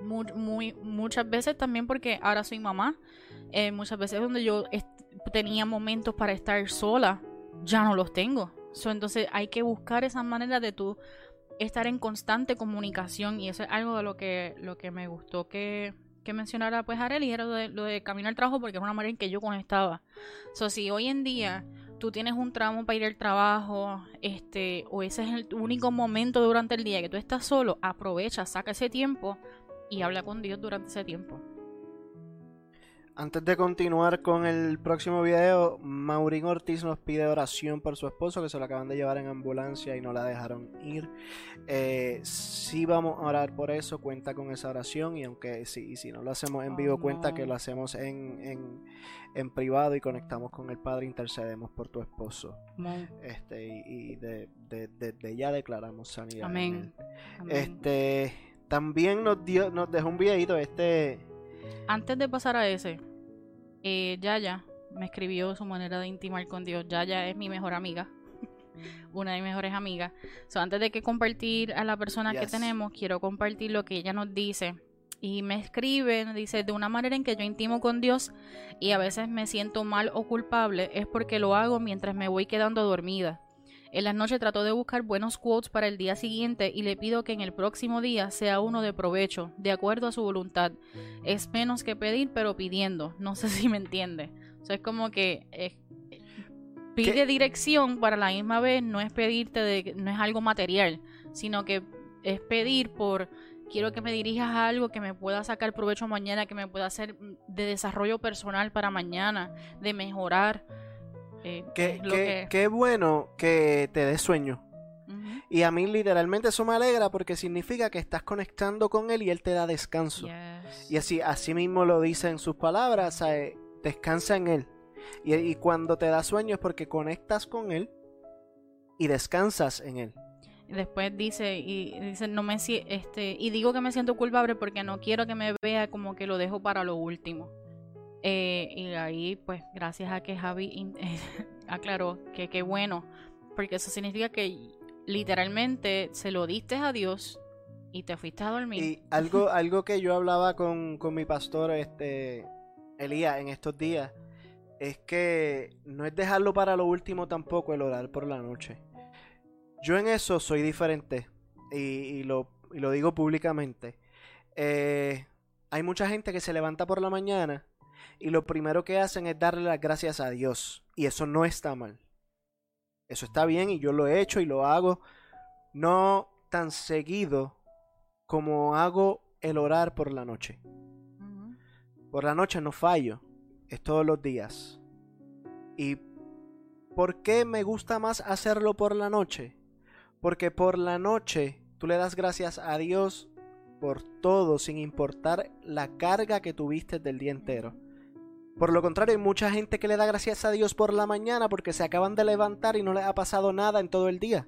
B: Muy, muchas veces también porque ahora soy mamá. Eh, muchas veces donde yo tenía momentos para estar sola, ya no los tengo. entonces hay que buscar esa manera de tú estar en constante comunicación y eso es algo de lo que, lo que me gustó que, que mencionara pues Arely era lo de, lo de camino al trabajo porque es una manera en que yo conectaba. So, si hoy en día tú tienes un tramo para ir al trabajo, este, o ese es el único momento durante el día que tú estás solo, aprovecha, saca ese tiempo y habla con Dios durante ese tiempo.
A: Antes de continuar con el próximo video, Maurín Ortiz nos pide oración por su esposo que se lo acaban de llevar en ambulancia y no la dejaron ir. Eh, si vamos a orar por eso, cuenta con esa oración y aunque si, si no lo hacemos en vivo, cuenta que lo hacemos en, en, privado y conectamos con el Padre, intercedemos por tu esposo. Este, y, de, de, ya declaramos sanidad.
B: Amén.
A: Este, también nos, dio, nos dejó un videito este
B: antes de pasar a ese, eh, Yaya me escribió su manera de intimar con Dios. Yaya es mi mejor amiga. una de mis mejores amigas. So, antes de que compartir a la persona que tenemos, quiero compartir lo que ella nos dice. Y me escribe, dice, de una manera en que yo intimo con Dios y a veces me siento mal o culpable, es porque lo hago mientras me voy quedando dormida. En la noche trato de buscar buenos quotes para el día siguiente y le pido que en el próximo día sea uno de provecho, de acuerdo a su voluntad. Es menos que pedir, pero pidiendo. No sé si me entiende. O sea, es como que eh, pide dirección para la misma vez, no es pedirte de, no es algo material, sino que es pedir por quiero que me dirijas a algo que me pueda sacar provecho mañana, que me pueda hacer de desarrollo personal para mañana, de mejorar.
A: Eh, qué, bueno que te dé sueño. Y a mí literalmente eso me alegra porque significa que estás conectando con él y él te da descanso. Y así, así mismo lo dice en sus palabras, descansa en él. Y, cuando te da sueño es porque conectas con él y descansas en él.
B: Después dice y dice no me este y digo que me siento culpable porque no quiero que me vea como que lo dejo para lo último. Eh, y ahí, pues, gracias a que Javi aclaró que qué bueno, porque eso significa que literalmente se lo diste a Dios y te fuiste a dormir.
A: Y algo, algo que yo hablaba con, con mi pastor, este, Elías, en estos días, es que no es dejarlo para lo último tampoco el orar por la noche. Yo en eso soy diferente y, lo, y lo, digo públicamente. Eh, hay mucha gente que se levanta por la mañana y lo primero que hacen es darle las gracias a Dios. Y eso no está mal. Eso está bien y yo lo he hecho y lo hago no tan seguido como hago el orar por la noche. Por la noche no fallo, es todos los días. ¿Y por qué me gusta más hacerlo por la noche? Porque por la noche tú le das gracias a Dios por todo sin importar la carga que tuviste del día entero. Por lo contrario, hay mucha gente que le da gracias a Dios por la mañana porque se acaban de levantar y no les ha pasado nada en todo el día.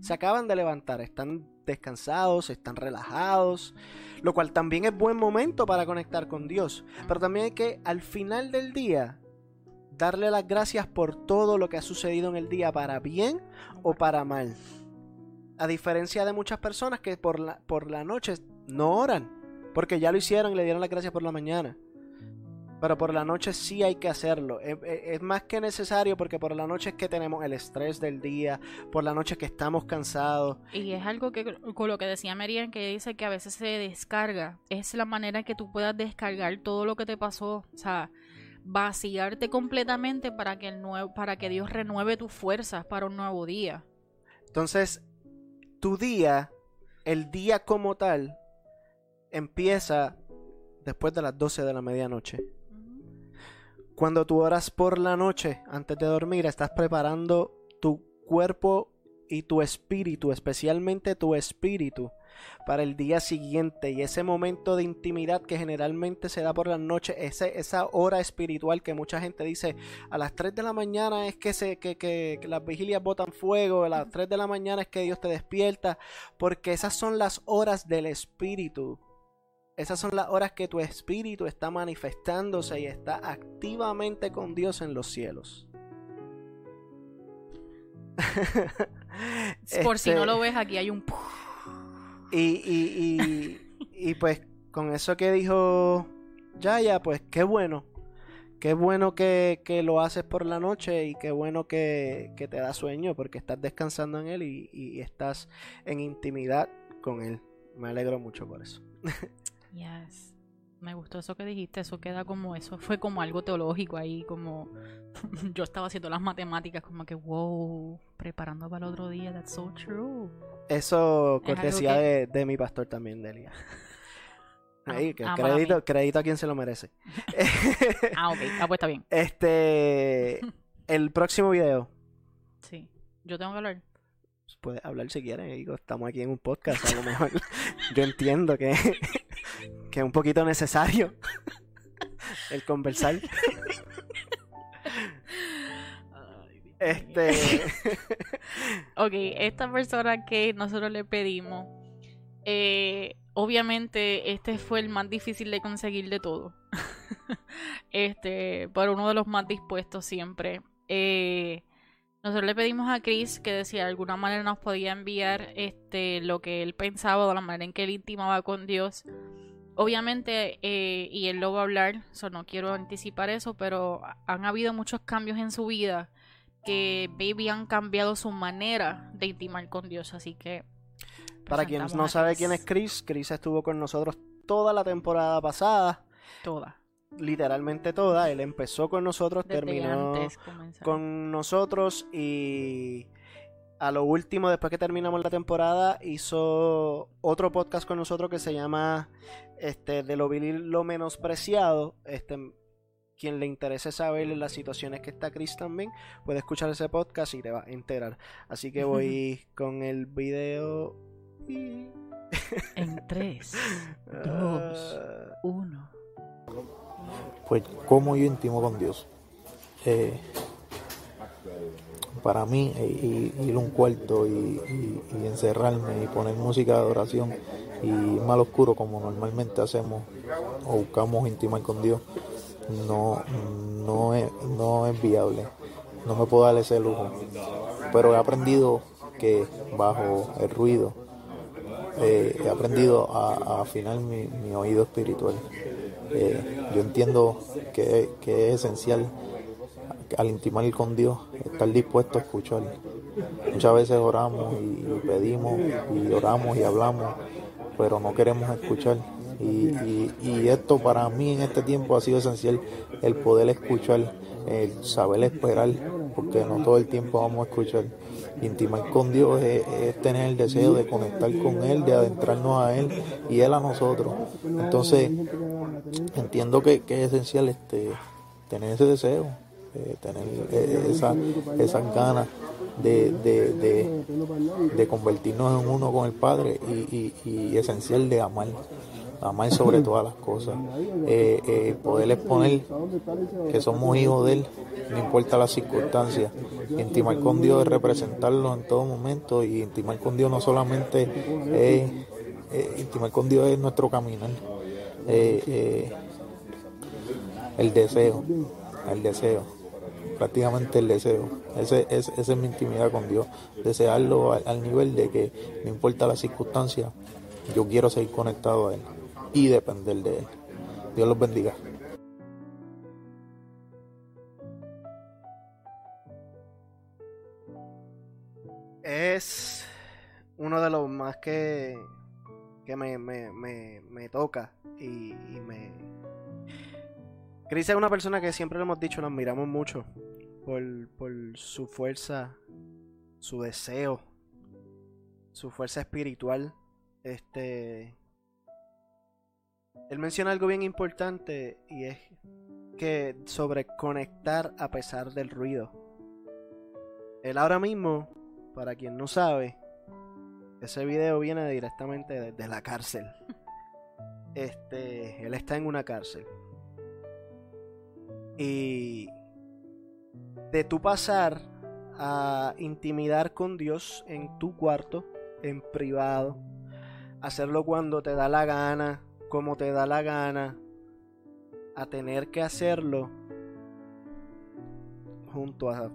A: Se acaban de levantar, están descansados, están relajados, lo cual también es buen momento para conectar con Dios. Pero también hay que al final del día darle las gracias por todo lo que ha sucedido en el día, para bien o para mal. A diferencia de muchas personas que por la, por la noche no oran, porque ya lo hicieron y le dieron las gracias por la mañana. Pero por la noche sí hay que hacerlo. Es, más que necesario porque por la noche es que tenemos el estrés del día, por la noche es que estamos cansados.
B: Y es algo que con lo que decía Merian, que dice que a veces se descarga. Es la manera que tú puedas descargar todo lo que te pasó. O sea, vaciarte completamente para que, el nuevo, para que Dios renueve tus fuerzas para un nuevo día.
A: Entonces, tu día, el día como tal, empieza después de las 12 de la medianoche. Cuando tú oras por la noche antes de dormir, estás preparando tu cuerpo y tu espíritu, especialmente tu espíritu, para el día siguiente y ese momento de intimidad que generalmente se da por la noche, ese, esa hora espiritual que mucha gente dice a las 3 de la mañana es que, se, que, que, que las vigilias botan fuego, a las 3 de la mañana es que Dios te despierta, porque esas son las horas del espíritu. Esas son las horas que tu espíritu está manifestándose y está activamente con Dios en los cielos.
B: Por si no
A: Este,
B: lo ves, aquí hay un...
A: Y, y, y, y pues con eso que dijo Yaya, pues qué bueno. Qué bueno que, que lo haces por la noche y qué bueno que, que te da sueño porque estás descansando en él y, y estás en intimidad con él. Me alegro mucho por eso.
B: Yes. Me gustó eso que dijiste, eso queda como, eso fue como algo teológico ahí, como yo estaba haciendo las matemáticas, como que, wow, preparando para el otro día, that's so true.
A: Eso
B: Es
A: cortesía
B: que-
A: de, de mi pastor también, Delia.
B: Ah,
A: Ahí, que
B: ah,
A: crédito, crédito a quien se lo merece.
B: Ah, ok, ah, pues está bien.
A: este, el próximo video.
B: Sí. Yo tengo que hablar.
A: Puedes hablar si quieres, digo, estamos aquí en un podcast, a lo mejor. Yo entiendo que, que es un poquito necesario el conversar. Este,
B: Ok, esta persona que nosotros le pedimos, eh, obviamente este fue el más difícil de conseguir de todo. este, pero uno de los más dispuestos siempre. Eh, nosotros le pedimos a Chris que de de alguna manera nos podía enviar este lo que él pensaba o la manera en que él intimaba con Dios. Obviamente, eh, y él lo va a hablar, so no quiero anticipar eso, pero han habido muchos cambios en su vida que Baby han cambiado su manera de intimar con Dios, así que
A: para quien no sabe quién es Chris, Chris estuvo con nosotros toda la temporada pasada,
B: toda.
A: Literalmente toda. Él empezó con nosotros,
B: desde
A: terminó con nosotros y a lo último, después que terminamos la temporada, hizo otro podcast con nosotros que se llama este, De lo vil y lo menospreciado. Este, quien le interese saber las situaciones que está Chris también, puede escuchar ese podcast y te va a enterar. Así que voy con el video. y-
B: en 3, Dos.
A: Ah,
B: 1.
F: Pues, ¿cómo yo intimo con Dios? Eh, para mí, y- ir a un cuarto y, encerrarme y poner música de adoración y mal oscuro como normalmente hacemos o buscamos intimar con Dios, no, no, es, no es viable. No me puedo dar ese lujo. Pero he aprendido que bajo el ruido, eh, he aprendido a, afinar mi, mi oído espiritual. Eh, yo entiendo que, que es esencial al intimar con Dios estar dispuesto a escuchar. Muchas veces oramos y, pedimos y oramos y hablamos, pero no queremos escuchar. Y, esto para mí en este tiempo ha sido esencial, el poder escuchar, el saber esperar, porque no todo el tiempo vamos a escuchar. Intimar con Dios es, es tener el deseo de conectar con Él, de adentrarnos a Él y Él a nosotros. Entonces, entiendo que, que es esencial este tener ese deseo, eh, tener eh, esa, esas ganas de, de, de, de convertirnos en uno con el Padre y, y, y esencial de amar, amar sobre todas las cosas, eh, eh, poder exponer que somos hijos de Él, no importa las circunstancias. Intimar con Dios es representarlo en todo momento y intimar con Dios no solamente es, eh, intimar con Dios es nuestro caminar. El deseo, el deseo, prácticamente el deseo. Ese, ese- esa es mi intimidad con Dios, desearlo al, nivel de que no importa la circunstancia, yo quiero seguir conectado a Él y depender de Él. Dios los bendiga.
A: es uno de los más que, que me, me, me, me toca y me Chris es una persona que siempre lo hemos dicho, nos miramos mucho por, por su fuerza, su deseo, su fuerza espiritual. Este. Él menciona algo bien importante y es que sobre conectar a pesar del ruido. Él ahora mismo, para quien no sabe, ese video viene directamente desde la cárcel. Este, él está en una cárcel. Y de tu pasar a intimidar con Dios en tu cuarto, en privado, hacerlo cuando te da la gana, como te da la gana, a tener que hacerlo junto a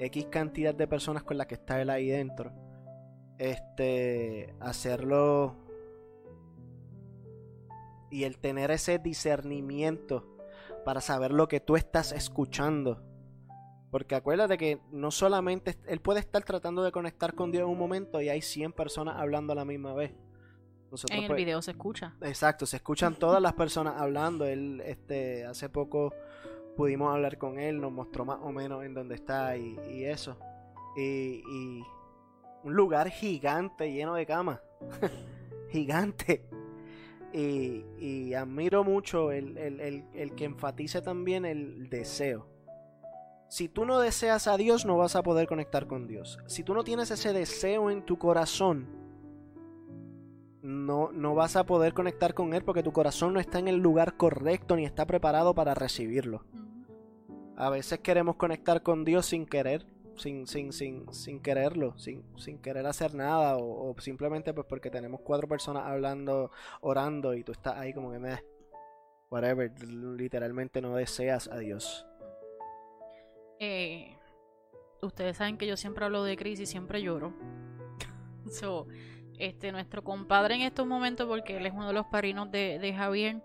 A: X cantidad de personas con las que está él ahí dentro. Este, hacerlo y el tener ese discernimiento para saber lo que tú estás escuchando. Porque acuérdate que no solamente él puede estar tratando de conectar con Dios en un momento y hay 100 personas hablando a la misma vez.
B: en el
A: pues
B: video se escucha.
A: Exacto, se escuchan todas las personas hablando. Él, este, hace poco pudimos hablar con él, nos mostró más o menos en dónde está y, eso. Y, y, un lugar gigante lleno de camas. gigante. Y, y, admiro mucho el, el, el, el que enfatice también el deseo. Si tú no deseas a Dios, no vas a poder conectar con Dios. Si tú no tienes ese deseo en tu corazón, no, no vas a poder conectar con Él porque tu corazón no está en el lugar correcto ni está preparado para recibirlo. A veces queremos conectar con Dios sin querer, sin, sin, sin, sin quererlo, sin, sin querer hacer nada o, simplemente pues porque tenemos cuatro personas hablando, orando y tú estás ahí como que me... Whatever, literalmente no deseas a Dios.
B: Eh, ustedes saben que yo siempre hablo de Chris y siempre lloro. so, este, nuestro compadre en estos momentos, porque él es uno de los parinos de, de Javier,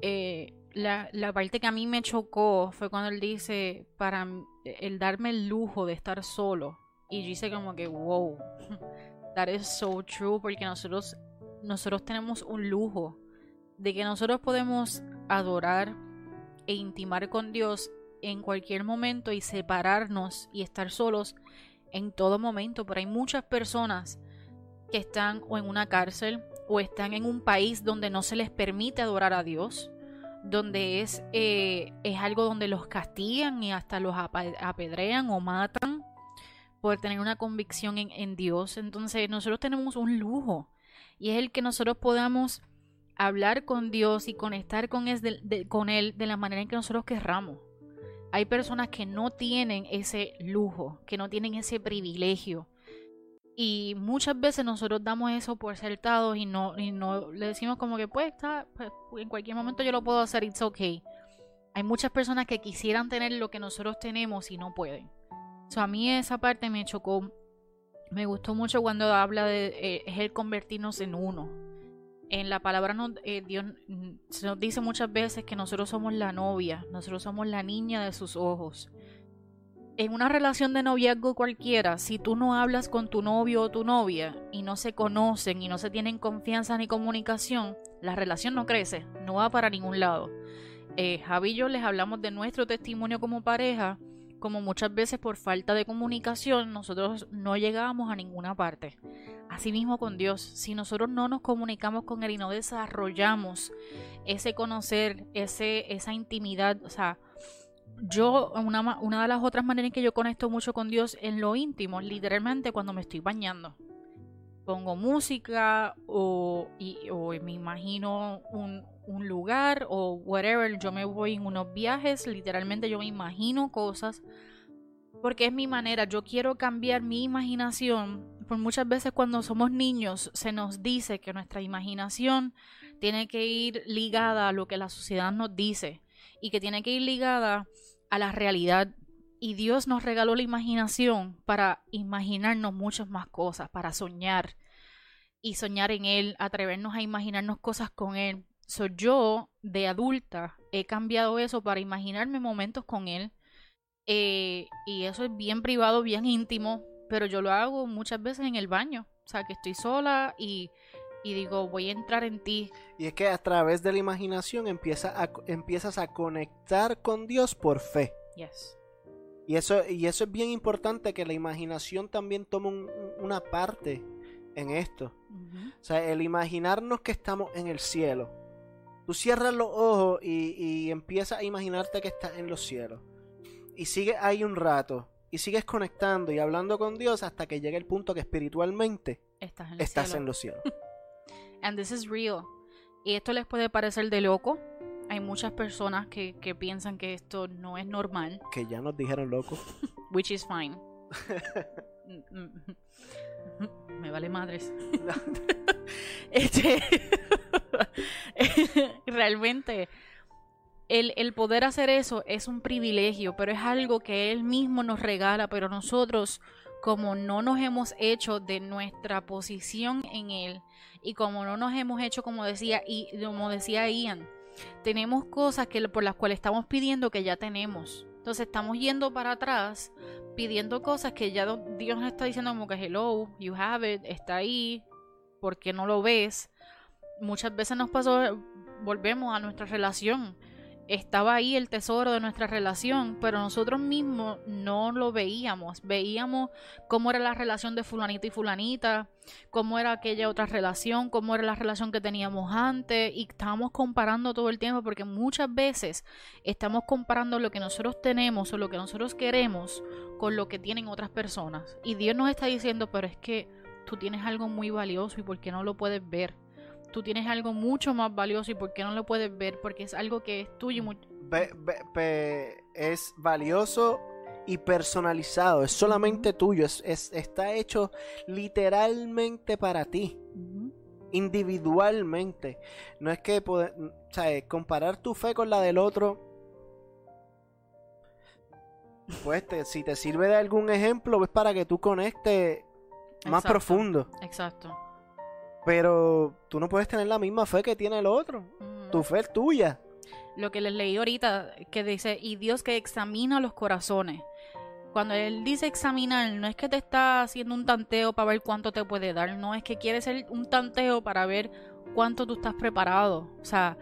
B: eh, la, la, parte que a mí me chocó fue cuando él dice, para el darme el lujo de estar solo. Y yo hice como que, wow, that is so true, porque nosotros, nosotros tenemos un lujo de que nosotros podemos adorar e intimar con Dios en cualquier momento y separarnos y estar solos en todo momento. Pero hay muchas personas que están o en una cárcel o están en un país donde no se les permite adorar a Dios, donde es, eh, es algo donde los castigan y hasta los apedrean o matan por tener una convicción en, Dios. Entonces nosotros tenemos un lujo y es el que nosotros podamos hablar con Dios y conectar con con él de la manera en que nosotros querramos. Hay personas que no tienen ese lujo, que no tienen ese privilegio. Y muchas veces nosotros damos eso por acertados y no, y no le decimos como que pues, está, pues en cualquier momento yo lo puedo hacer, it's okay. Hay muchas personas que quisieran tener lo que nosotros tenemos y no pueden. So, a mí esa parte me chocó. Me gustó mucho cuando habla de eh, es el convertirnos en uno en la palabra eh, Dios se nos dice muchas veces que nosotros somos la novia, nosotros somos la niña de sus ojos. En una relación de noviazgo cualquiera, si tú no hablas con tu novio o tu novia y no se conocen y no se tienen confianza ni comunicación, la relación no crece, no va para ningún lado. Eh, Javi y yo les hablamos de nuestro testimonio como pareja, como muchas veces por falta de comunicación nosotros no llegábamos a ninguna parte. Asimismo con Dios, si nosotros no nos comunicamos con Él y no desarrollamos ese conocer, ese, esa intimidad, o sea, yo, una, una de las otras maneras en que yo conecto mucho con Dios en lo íntimo, literalmente cuando me estoy bañando. Pongo música o, y, me imagino un, un lugar o whatever, yo me voy en unos viajes, literalmente yo me imagino cosas porque es mi manera, yo quiero cambiar mi imaginación. Por muchas veces cuando somos niños se nos dice que nuestra imaginación tiene que ir ligada a lo que la sociedad nos dice y que tiene que ir ligada a la realidad. Y Dios nos regaló la imaginación para imaginarnos muchas más cosas, para soñar y soñar en Él, atrevernos a imaginarnos cosas con Él. Soy yo, de adulta, he cambiado eso para imaginarme momentos con Él eh, y eso es bien privado, bien íntimo, pero yo lo hago muchas veces en el baño. O sea, que estoy sola y y digo, voy a entrar en ti.
A: Y es que a través de la imaginación empieza a, empiezas a conectar con Dios por fe.
B: Yes.
A: Y eso, y eso es bien importante que la imaginación también tome un- una parte en esto. O sea, el imaginarnos que estamos en el cielo. Tú cierras los ojos y, y empiezas a imaginarte que estás en los cielos. Y sigues ahí un rato. Y sigues conectando y hablando con Dios hasta que llegue el punto que espiritualmente
B: Estás en
A: estás
B: cielo.
A: en los cielos.
B: And this is real. Y esto les puede parecer de loco. Hay muchas personas que, que piensan que esto no es normal,
A: que ya nos dijeron locos.
B: which is fine. Me vale madres. Este, realmente, el, el poder hacer eso es un privilegio, pero es algo que Él mismo nos regala, pero nosotros, como no nos hemos hecho de nuestra posición en Él, y como no nos hemos hecho, como decía, y como decía Ian, tenemos cosas que por las cuales estamos pidiendo que ya tenemos. Entonces estamos yendo para atrás pidiendo cosas que ya Dios nos está diciendo como que hello, you have it, está ahí, ¿por qué no lo ves? Muchas veces nos pasó, volvemos a nuestra relación. Estaba ahí el tesoro de nuestra relación, pero nosotros mismos no lo veíamos. Veíamos cómo era la relación de fulanita y fulanita, cómo era aquella otra relación, cómo era la relación que teníamos antes y estábamos comparando todo el tiempo porque muchas veces estamos comparando lo que nosotros tenemos o lo que nosotros queremos con lo que tienen otras personas. Y Dios nos está diciendo, pero es que tú tienes algo muy valioso y ¿por qué no lo puedes ver? Tú tienes algo mucho más valioso y ¿por qué no lo puedes ver? Porque es algo que es tuyo. y mu-
A: Ve- ve- ve- es valioso y personalizado. Es solamente tuyo. Es, es- está hecho literalmente para ti. Individualmente. No es que poder, o sea, comparar tu fe con la del otro. Pues te- si te sirve de algún ejemplo, es para que tú conectes más
B: Exacto.
A: profundo.
B: Exacto.
A: Pero tú no puedes tener la misma fe que tiene el otro. Tu fe es tuya.
B: lo que les leí ahorita, que dice, y Dios que examina los corazones. Cuando Él dice examinar, no es que te está haciendo un tanteo para ver cuánto te puede dar, no es que quiere ser un tanteo para ver cuánto tú estás preparado. O sea,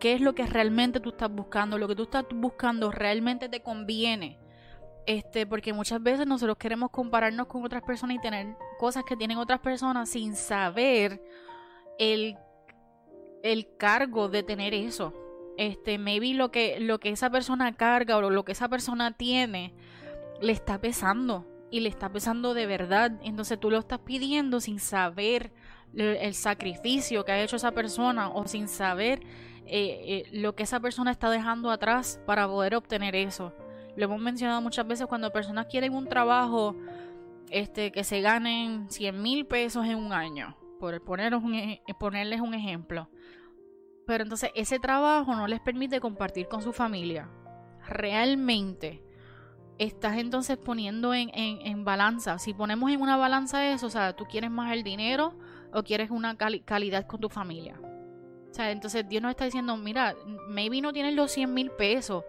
B: qué es lo que realmente tú estás buscando, lo que tú estás buscando realmente te conviene. Este, porque muchas veces nosotros queremos compararnos con otras personas y tener cosas que tienen otras personas sin saber el, el cargo de tener eso este, maybe lo que, lo que esa persona carga o lo que esa persona tiene le está pesando y le está pesando de verdad. Entonces tú lo estás pidiendo sin saber el sacrificio que ha hecho esa persona o sin saber eh, eh, lo que esa persona está dejando atrás para poder obtener eso. Lo hemos mencionado muchas veces cuando personas quieren un trabajo este, que se ganen 100 mil pesos en un año, por poneros un ponerles un ejemplo. Pero entonces ese trabajo no les permite compartir con su familia. Realmente estás entonces poniendo en, en- en balanza. Si ponemos en una balanza eso, o sea, tú quieres más el dinero o quieres una cali- calidad con tu familia. O sea, entonces Dios nos está diciendo, mira, maybe no tienes los 100 mil pesos,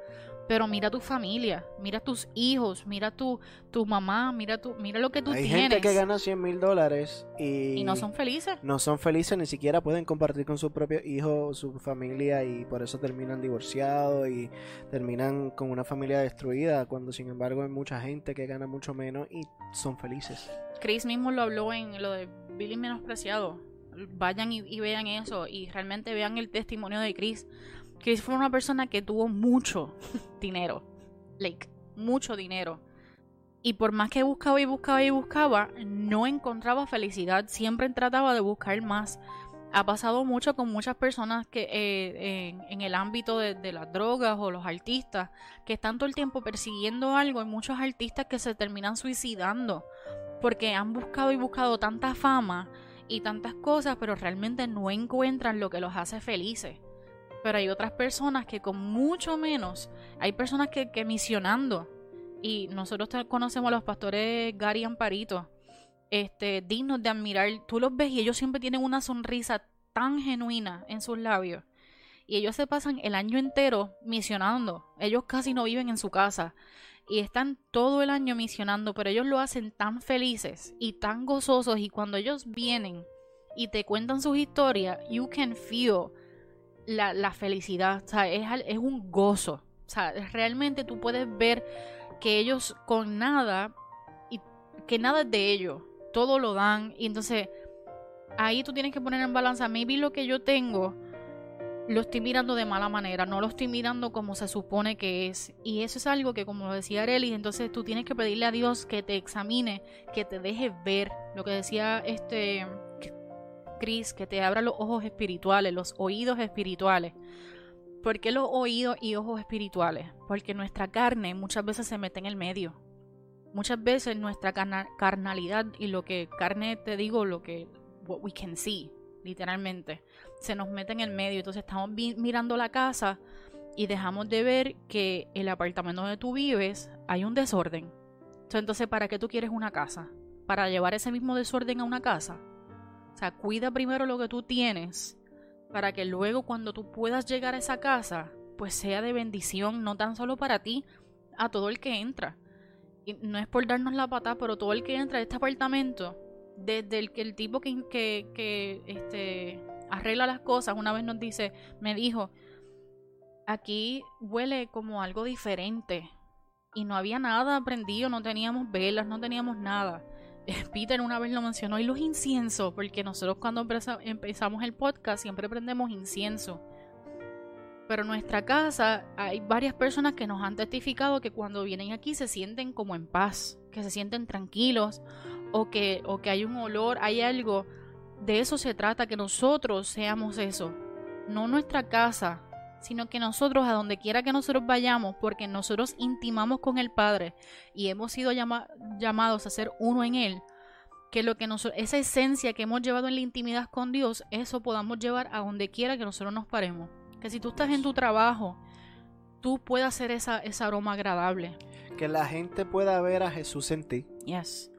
B: pero mira tu familia, mira tus hijos, mira tu, tu mamá, mira tu, mira lo que tú
A: Hay
B: tienes.
A: gente que gana 100 mil dólares y,
B: y no son felices.
A: no son felices, ni siquiera pueden compartir con su propio hijo o su familia y por eso terminan divorciados y terminan con una familia destruida, cuando sin embargo hay mucha gente que gana mucho menos y son felices.
B: Chris mismo lo habló en lo de Billy Menospreciado. Vayan y, y vean eso y realmente vean el testimonio de Chris. Chris fue una persona que tuvo mucho dinero. Like, mucho dinero. Y por más que buscaba y buscaba y buscaba, no encontraba felicidad. Siempre trataba de buscar más. Ha pasado mucho con muchas personas que eh, en, el ámbito de, de las drogas o los artistas que están todo el tiempo persiguiendo algo. Hay muchos artistas que se terminan suicidando porque han buscado y buscado tanta fama y tantas cosas, pero realmente no encuentran lo que los hace felices. Pero hay otras personas que con mucho menos, hay personas que, que misionando, y nosotros conocemos a los pastores Gary Amparito, este, dignos de admirar, tú los ves y ellos siempre tienen una sonrisa tan genuina en sus labios. Y ellos se pasan el año entero misionando. Ellos casi no viven en su casa. Y están todo el año misionando, pero ellos lo hacen tan felices y tan gozosos. Y cuando ellos vienen y te cuentan sus historias, you can feel la, felicidad, o sea, es, un gozo. O sea, realmente tú puedes ver que ellos con nada, y que nada es de ellos, todo lo dan, y entonces ahí tú tienes que poner en balanza, maybe lo que yo tengo lo estoy mirando de mala manera, no lo estoy mirando como se supone que es. Y eso es algo que, como decía Arely, entonces tú tienes que pedirle a Dios que te examine, que te deje ver lo que decía este Chris, que te abra los ojos espirituales, los oídos espirituales. ¿Por qué los oídos y ojos espirituales? Porque nuestra carne muchas veces se mete en el medio. Muchas veces nuestra carna- carnalidad y lo que carne te digo, lo que what we can see, literalmente, se nos mete en el medio. Entonces estamos mirando la casa y dejamos de ver que el apartamento donde tú vives hay un desorden. Entonces, ¿para qué tú quieres una casa? ¿Para llevar ese mismo desorden a una casa? Sea, cuida primero lo que tú tienes para que luego cuando tú puedas llegar a esa casa, pues sea de bendición, no tan solo para ti, a todo el que entra. Y no es por darnos la patada, pero todo el que entra a este apartamento, desde el que el tipo que, que, que, este, arregla las cosas, una vez nos dice, me dijo, aquí huele como algo diferente. Y no había nada prendido, no teníamos velas, no teníamos nada. Peter una vez lo mencionó, y los inciensos, porque nosotros cuando empeza- empezamos el podcast siempre prendemos incienso. Pero nuestra casa hay varias personas que nos han testificado que cuando vienen aquí se sienten como en paz, que se sienten tranquilos, o que, o que hay un olor, hay algo. De eso se trata, que nosotros seamos eso. No nuestra casa, sino que nosotros, a donde quiera que nosotros vayamos, porque nosotros intimamos con el Padre y hemos sido llama- llamados a ser uno en Él, que lo que nosotros, esa esencia que hemos llevado en la intimidad con Dios, eso podamos llevar a donde quiera que nosotros nos paremos. Que si tú estás en tu trabajo, tú puedas hacer esa, esa aroma agradable.
A: Que la gente pueda ver a Jesús en ti.
B: Yes.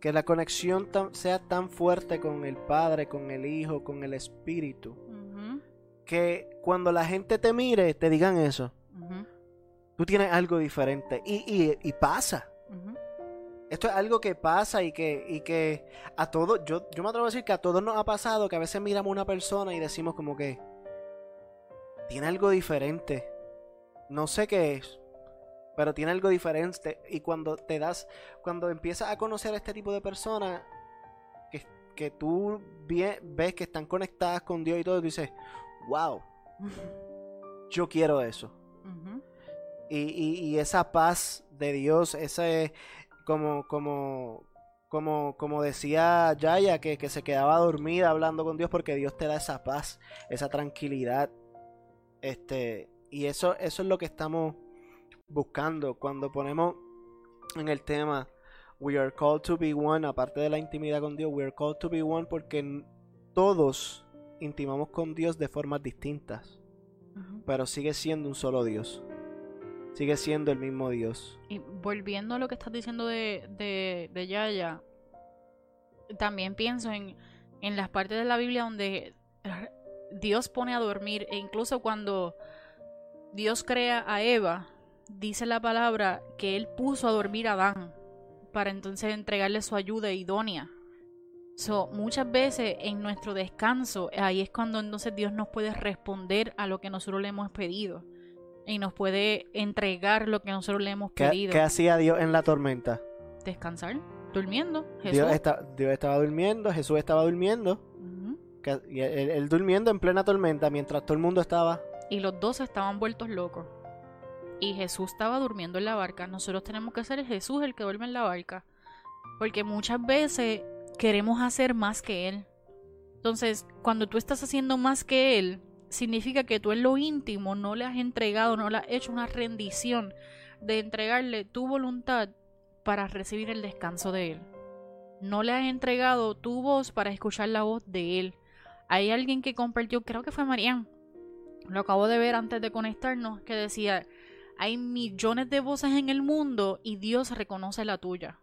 A: Que la conexión tan- sea tan fuerte con el Padre, con el Hijo, con el Espíritu. Que cuando la gente te mire, te digan eso. Tú tienes algo diferente. Y, y, y pasa. Esto es algo que pasa y que, y que a todos, yo, yo me atrevo a decir que a todos nos ha pasado que a veces miramos a una persona y decimos como que tiene algo diferente. No sé qué es, pero tiene algo diferente. Y cuando te das, cuando empiezas a conocer a este tipo de personas, que, que tú ves que están conectadas con Dios y todo, tú dices, wow, yo quiero eso. Y, y- y esa paz de Dios, ese como, como, como, como decía Yaya, que, que se quedaba dormida hablando con Dios porque Dios te da esa paz, esa tranquilidad. Este, y eso, eso es lo que estamos buscando cuando ponemos en el tema We are called to be one, aparte de la intimidad con Dios, we are called to be one porque todos intimamos con Dios de formas distintas, pero sigue siendo un solo Dios. Sigue siendo el mismo Dios.
B: Y volviendo a lo que estás diciendo de, de, de Yaya, también pienso en, en las partes de la Biblia donde Dios pone a dormir, e incluso cuando Dios crea a Eva, dice la palabra que Él puso a dormir a Adán para entonces entregarle su ayuda idónea. So, muchas veces en nuestro descanso, ahí es cuando entonces Dios nos puede responder a lo que nosotros le hemos pedido y nos puede entregar lo que nosotros le hemos
A: ¿Qué,
B: pedido.
A: qué hacía Dios en la tormenta?
B: Descansar, durmiendo. Jesús.
A: Dios, está- Dios estaba durmiendo, Jesús estaba durmiendo, y él, él durmiendo en plena tormenta mientras todo el mundo estaba...
B: Y los dos estaban vueltos locos. Y Jesús estaba durmiendo en la barca. Nosotros tenemos que ser el Jesús el que duerme en la barca. Porque muchas veces queremos hacer más que Él. Entonces, cuando tú estás haciendo más que Él, significa que tú en lo íntimo no le has entregado, no le has hecho una rendición de entregarle tu voluntad para recibir el descanso de Él. No le has entregado tu voz para escuchar la voz de Él. Hay alguien que compartió, creo que fue Marian, lo acabo de ver antes de conectarnos, que decía, hay millones de voces en el mundo y Dios reconoce la tuya.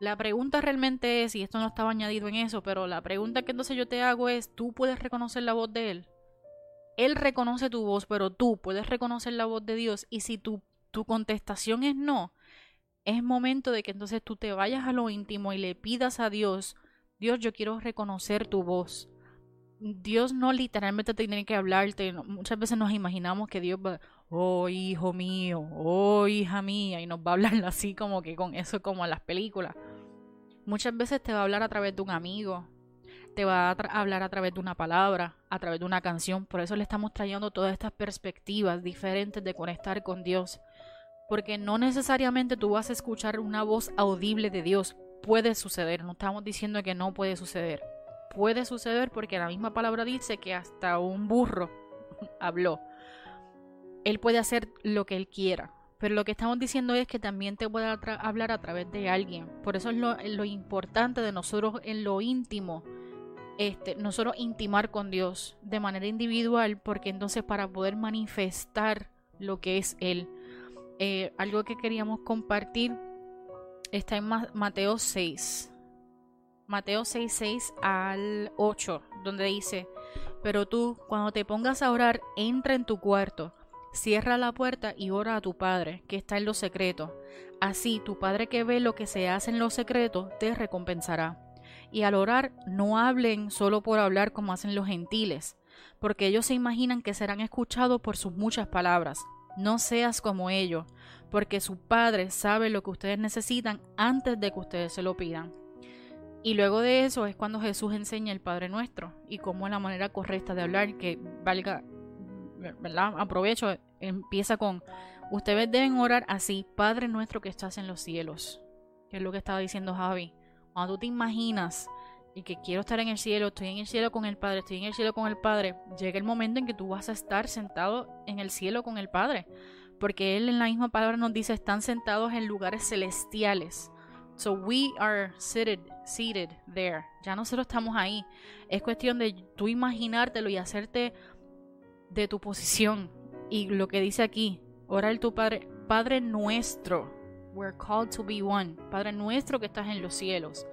B: La pregunta realmente es, y esto no estaba añadido en eso, pero la pregunta que entonces yo te hago es, ¿tú puedes reconocer la voz de Él? Él reconoce tu voz, pero tú puedes reconocer la voz de Dios. Y si tu, tu contestación es no, es momento de que entonces tú te vayas a lo íntimo y le pidas a Dios, Dios, yo quiero reconocer tu voz. Dios no literalmente te tiene que hablarte. Muchas veces nos imaginamos que Dios va, oh hijo mío, oh hija mía, y nos va a hablar así como que con eso como en las películas. Muchas veces te va a hablar a través de un amigo, te va a hablar a través de una palabra, a través de una canción. Por eso le estamos trayendo todas estas perspectivas diferentes de conectar con Dios. Porque no necesariamente tú vas a escuchar una voz audible de Dios. Puede suceder, no estamos diciendo que no puede suceder puede suceder porque la misma palabra dice que hasta un burro habló. Él puede hacer lo que él quiera. Pero lo que estamos diciendo es que también te puede hablar a través de alguien. Por eso es lo, importante de nosotros en lo íntimo. Este, nosotros intimar con Dios de manera individual, porque entonces para poder manifestar lo que es Él. Eh, algo que queríamos compartir está en Mateo 6. Mateo 6, 6 al 8, donde dice, pero tú, cuando te pongas a orar, entra en tu cuarto, cierra la puerta y ora a tu Padre, que está en lo secreto. Así tu Padre que ve lo que se hace en lo secreto, te recompensará. Y al orar, no hablen solo por hablar como hacen los gentiles, porque ellos se imaginan que serán escuchados por sus muchas palabras. No seas como ellos, porque su Padre sabe lo que ustedes necesitan antes de que ustedes se lo pidan. Y luego de eso es cuando Jesús enseña el Padre Nuestro y cómo es la manera correcta de hablar, que valga, ¿verdad? Aprovecho, empieza con, ustedes deben orar así, Padre Nuestro que estás en los cielos, que es lo que estaba diciendo Javi. Cuando tú te imaginas y que quiero estar en el cielo, estoy en el cielo con el Padre, estoy en el cielo con el Padre, llega el momento en que tú vas a estar sentado en el cielo con el Padre, porque Él en la misma palabra nos dice, están sentados en lugares celestiales. So we are seated, seated there. Ya nosotros estamos ahí. Es cuestión de tú imaginártelo y hacerte de tu posición. Y lo que dice aquí, orar tu Padre, Padre nuestro. We're called to be one. Padre nuestro que estás en los cielos.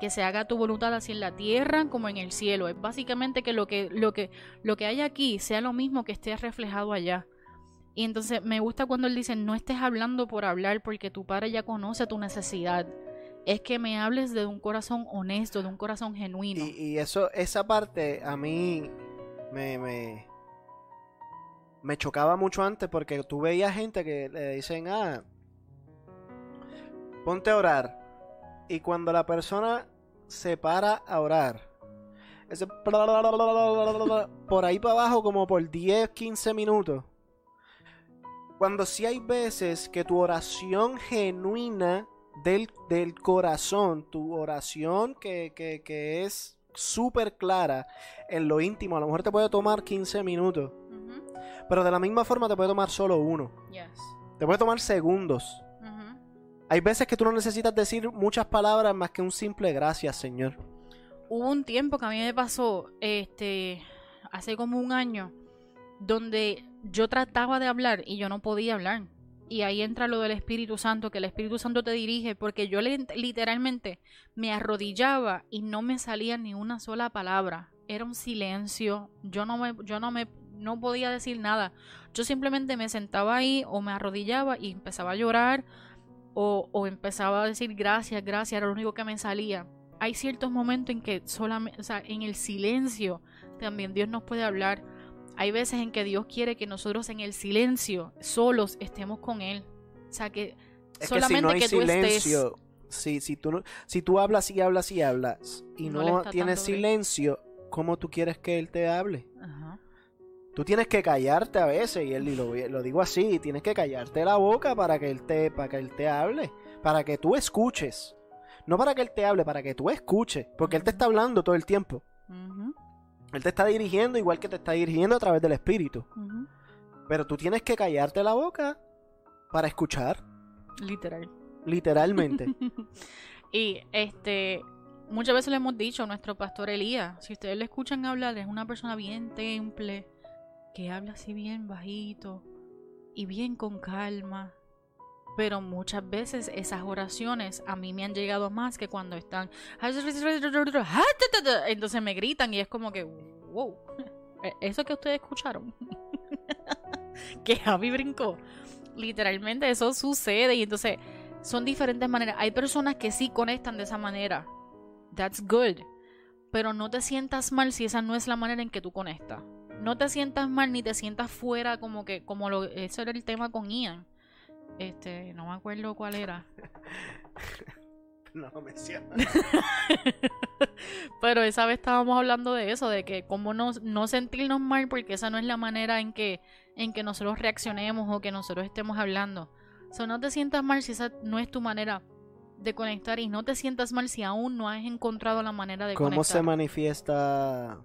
B: Que se haga tu voluntad así en la tierra como en el cielo. Es básicamente que lo que, lo que, lo que hay aquí sea lo mismo que esté reflejado allá. Y entonces me gusta cuando él dice, no estés hablando por hablar porque tu padre ya conoce tu necesidad. Es que me hables de un corazón honesto, de un corazón genuino.
A: Y, eso, esa parte a mí me, me, me chocaba mucho antes porque tú veías gente que le dicen, ah, ponte a orar. Y cuando la persona se para a orar, ese por ahí para abajo como por 10, 15 minutos cuando sí hay veces que tu oración genuina del, del corazón, tu oración que, que, es súper clara en lo íntimo, a lo mejor te puede tomar 15 minutos, pero de la misma forma te puede tomar solo uno. Te puede tomar segundos. Hay veces que tú no necesitas decir muchas palabras más que un simple gracias, Señor.
B: Hubo un tiempo que a mí me pasó, este, hace como un año, donde yo trataba de hablar y yo no podía hablar. Y ahí entra lo del Espíritu Santo, que el Espíritu Santo te dirige, porque yo literalmente me arrodillaba y no me salía ni una sola palabra. Era un silencio. Yo no me, yo no me, no podía decir nada. Yo simplemente me sentaba ahí o me arrodillaba y empezaba a llorar o, o empezaba a decir gracias, gracias, era lo único que me salía. Hay ciertos momentos en que solamente, o sea, en el silencio también Dios nos puede hablar hay veces en que Dios quiere que nosotros en el silencio, solos, estemos con Él. O sea, que solamente que, si no hay silencio,
A: Si, si, tú, si tú hablas y hablas y hablas y no, tienes silencio, ¿cómo tú quieres que Él te hable? Tú tienes que callarte a veces, y, él, y lo, lo, digo así, tienes que callarte la boca para que, él te, para que Él te hable, para que tú escuches. No para que Él te hable, para que tú escuches, porque Él te está hablando todo el tiempo. Él te está dirigiendo igual que te está dirigiendo a través del Espíritu. Pero tú tienes que callarte la boca para escuchar.
B: Literal.
A: Literalmente.
B: y este, muchas veces le hemos dicho a nuestro pastor Elías, si ustedes le escuchan hablar, es una persona bien temple, que habla así bien bajito y bien con calma. Pero muchas veces esas oraciones a mí me han llegado más que cuando están... Entonces me gritan y es como que, wow, eso que ustedes escucharon. que Javi brincó. Literalmente eso sucede y entonces son diferentes maneras. Hay personas que sí conectan de esa manera. That's good. pero no te sientas mal si esa no es la manera en que tú conectas. No te sientas mal ni te sientas fuera como que, como lo, ese era el tema con Ian. Este, no me acuerdo cuál era.
A: no lo menciona.
B: Pero esa vez estábamos hablando de eso, de que como no, no sentirnos mal porque esa no es la manera en que, en que nosotros reaccionemos o que nosotros estemos hablando. O sea, no te sientas mal si esa no es tu manera de conectar y no te sientas mal si aún no has encontrado la manera de
A: ¿Cómo
B: conectar.
A: se manifiesta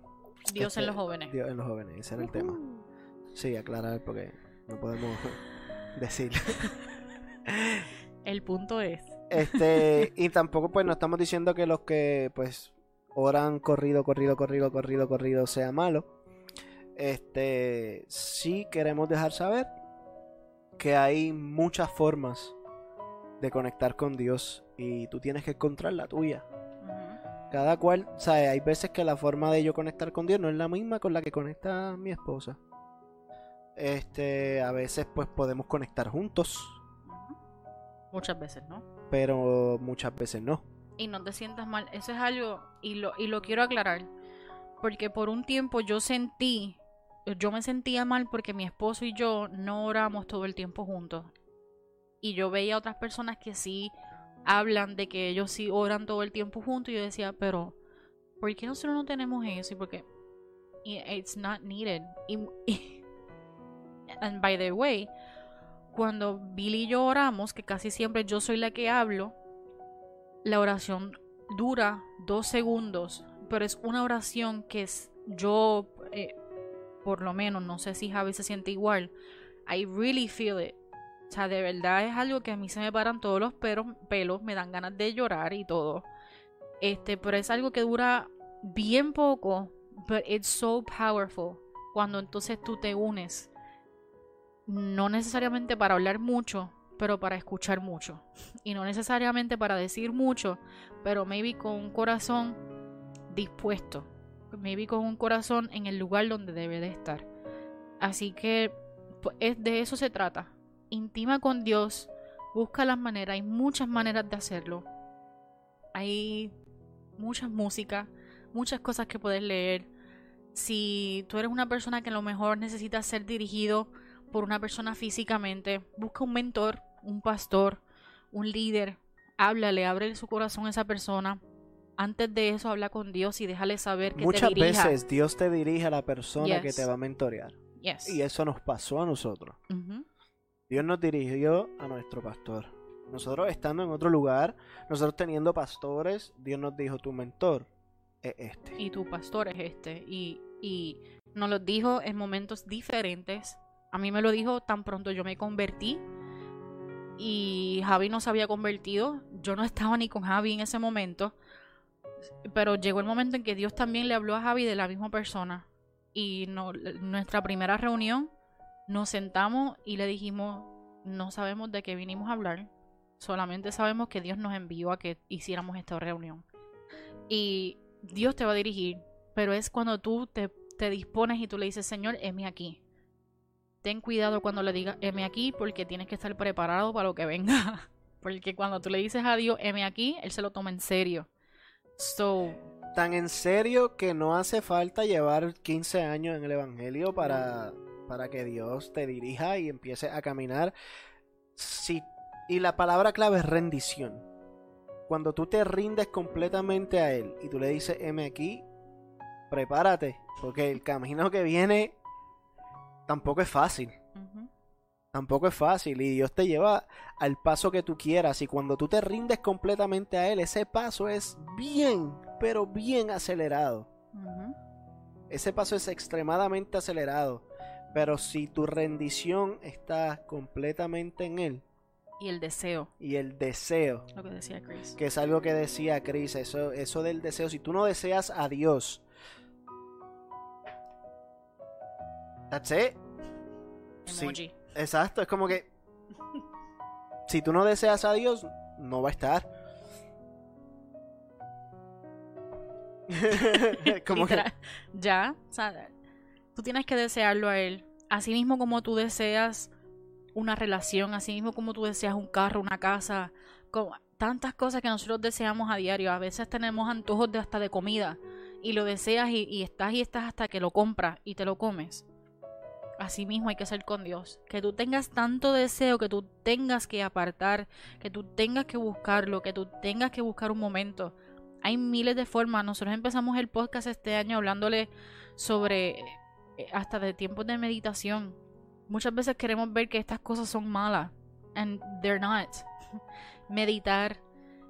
B: Dios en
A: este,
B: los jóvenes.
A: Dios en los jóvenes? Ese era el tema. Sí, aclarar porque no podemos decir.
B: El punto es.
A: Este, y tampoco pues no estamos diciendo que los que pues oran corrido, corrido, corrido, corrido, corrido sea malo. Este, sí queremos dejar saber que hay muchas formas de conectar con Dios y tú tienes que encontrar la tuya. Cada cual, o sea, hay veces que la forma de yo conectar con Dios no es la misma con la que conecta mi esposa. Este, a veces pues podemos conectar juntos.
B: Muchas veces, ¿no?
A: pero muchas veces no.
B: y no te sientas mal. Eso es algo, y lo, y lo quiero aclarar, porque por un tiempo yo sentí, yo me sentía mal porque mi esposo y yo no oramos todo el tiempo juntos. Y yo veía a otras personas que sí hablan de que ellos sí oran todo el tiempo juntos y yo decía, pero ¿por qué nosotros no tenemos eso? Y porque it's not needed. Y- and by the way, cuando Billy y yo oramos, que casi siempre yo soy la que hablo, la oración dura dos segundos, pero es una oración que es yo, eh, por lo menos, no sé si Javi se siente igual. I really feel it. O sea, de verdad es algo que a mí se me paran todos los pelos, pelos me dan ganas de llorar y todo. Este, pero es algo que dura bien poco, but it's so powerful. Cuando entonces tú te unes, no necesariamente para hablar mucho, pero para escuchar mucho. Y no necesariamente para decir mucho, pero maybe con un corazón dispuesto. Maybe con un corazón en el lugar donde debe de estar. Así que pues, es de eso se trata. Intima con Dios, busca las maneras, hay muchas maneras de hacerlo. Hay muchas músicas, muchas cosas que puedes leer. Si tú eres una persona que a lo mejor necesita ser dirigido por una persona físicamente, busca un mentor, un pastor, un líder, háblale, abre su corazón a esa persona. Antes de eso, habla con Dios y déjale saber que
A: Muchas
B: te dirija.
A: veces Dios te dirige a la persona que te va a mentorear.
B: Yes.
A: Y eso nos pasó a nosotros. Dios nos dirigió a nuestro pastor. Nosotros estando en otro lugar, nosotros teniendo pastores, Dios nos dijo, tu mentor es este.
B: Y tu pastor es este. Y, y nos lo dijo en momentos diferentes. A mí me lo dijo tan pronto yo me convertí. Y Javi no se había convertido. Yo no estaba ni con Javi en ese momento. Pero llegó el momento en que Dios también le habló a Javi de la misma persona. Y no, nuestra primera reunión nos sentamos y le dijimos, no sabemos de qué vinimos a hablar. Solamente sabemos que Dios nos envió a que hiciéramos esta reunión. Y Dios te va a dirigir, pero es cuando tú te, dispones y tú le dices, Señor, heme aquí. Ten cuidado cuando le digas, heme aquí, porque tienes que estar preparado para lo que venga. Porque cuando tú le dices a Dios, heme aquí, Él se lo toma en serio. So,
A: Tan en serio que no hace falta llevar 15 años en el Evangelio para, para que Dios te dirija y empiece a caminar. Si, y la palabra clave es rendición. Cuando tú te rindes completamente a Él y tú le dices, heme aquí, prepárate, porque el camino que viene tampoco es fácil. Tampoco es fácil y Dios te lleva al paso que tú quieras y cuando tú te rindes completamente a Él, ese paso es bien, pero bien acelerado. Ese paso es extremadamente acelerado, pero si tu rendición está completamente en Él
B: y el deseo,
A: y el deseo,
B: lo que decía Chris.
A: que es algo que decía Chris, eso, eso del deseo, si tú no deseas a Dios, that's it. Sí.
B: Emoji.
A: Exacto, es como que si tú no deseas a Dios, no va a estar. como que.
B: Ya, o sea, tú tienes que desearlo a él. Así mismo como tú deseas una relación, así mismo como tú deseas un carro, una casa, como tantas cosas que nosotros deseamos a diario. A veces tenemos antojos de hasta de comida y lo deseas y, y estás y estás hasta que lo compras y te lo comes. Así mismo hay que ser con Dios. Que tú tengas tanto deseo, que tú tengas que apartar, que tú tengas que buscarlo, que tú tengas que buscar un momento. Hay miles de formas. Nosotros empezamos el podcast este año hablándole sobre hasta de tiempos de meditación. Muchas veces queremos ver que estas cosas son malas. And they're not. Meditar,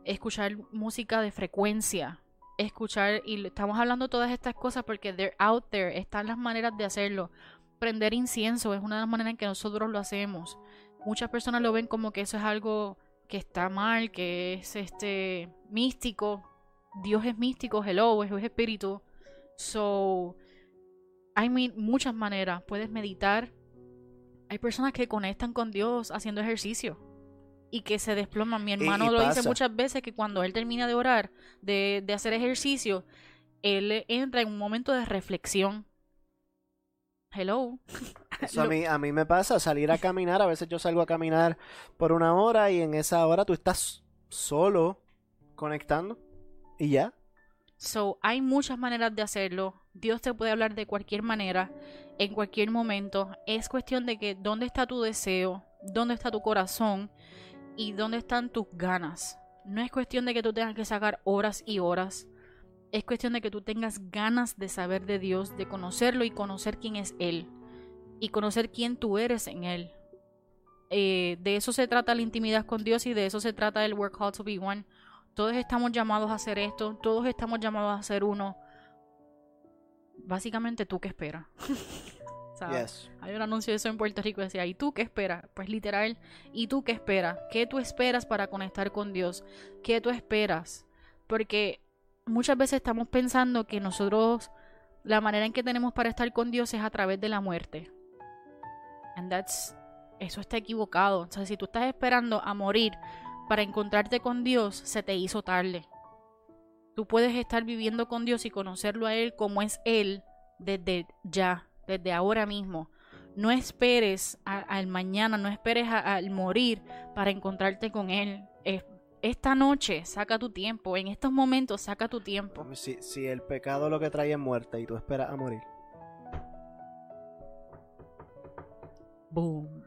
B: escuchar música de frecuencia, escuchar, y estamos hablando todas estas cosas porque they're out there, están las maneras de hacerlo prender incienso es una de las maneras en que nosotros lo hacemos. Muchas personas lo ven como que eso es algo que está mal, que es este místico. Dios es místico, hello, es espíritu. So, hay muchas maneras. Puedes meditar. Hay personas que conectan con Dios haciendo ejercicio y que se desploman. Mi hermano lo dice muchas veces que cuando él termina de orar, de, de hacer ejercicio, él entra en un momento de reflexión hello.
A: Eso a, mí, a mí me pasa salir a caminar. A veces yo salgo a caminar por una hora y en esa hora tú estás solo conectando y ya.
B: So, hay muchas maneras de hacerlo. Dios te puede hablar de cualquier manera, en cualquier momento. Es cuestión de que dónde está tu deseo, dónde está tu corazón y dónde están tus ganas. No es cuestión de que tú tengas que sacar horas y horas es cuestión de que tú tengas ganas de saber de Dios, de conocerlo y conocer quién es Él. Y conocer quién tú eres en Él. Eh, de eso se trata la intimidad con Dios y de eso se trata el Work Hard to Be One. Todos estamos llamados a hacer esto, todos estamos llamados a ser uno. Básicamente, ¿tú qué esperas? Hay un anuncio de eso en Puerto Rico decía, ¿y tú qué esperas? Pues literal, ¿y tú qué esperas? ¿Qué tú esperas para conectar con Dios? ¿Qué tú esperas? Porque muchas veces estamos pensando que nosotros, la manera en que tenemos para estar con Dios es a través de la muerte. And that's, eso está equivocado. O sea, si tú estás esperando a morir para encontrarte con Dios, se te hizo tarde. Tú puedes estar viviendo con Dios y conocerlo a Él como es Él desde ya, desde ahora mismo. No esperes al mañana, no esperes al morir para encontrarte con Él esta noche saca tu tiempo, en estos momentos saca tu tiempo.
A: Si, si el pecado lo que trae es muerte y tú esperas a morir.
B: Boom.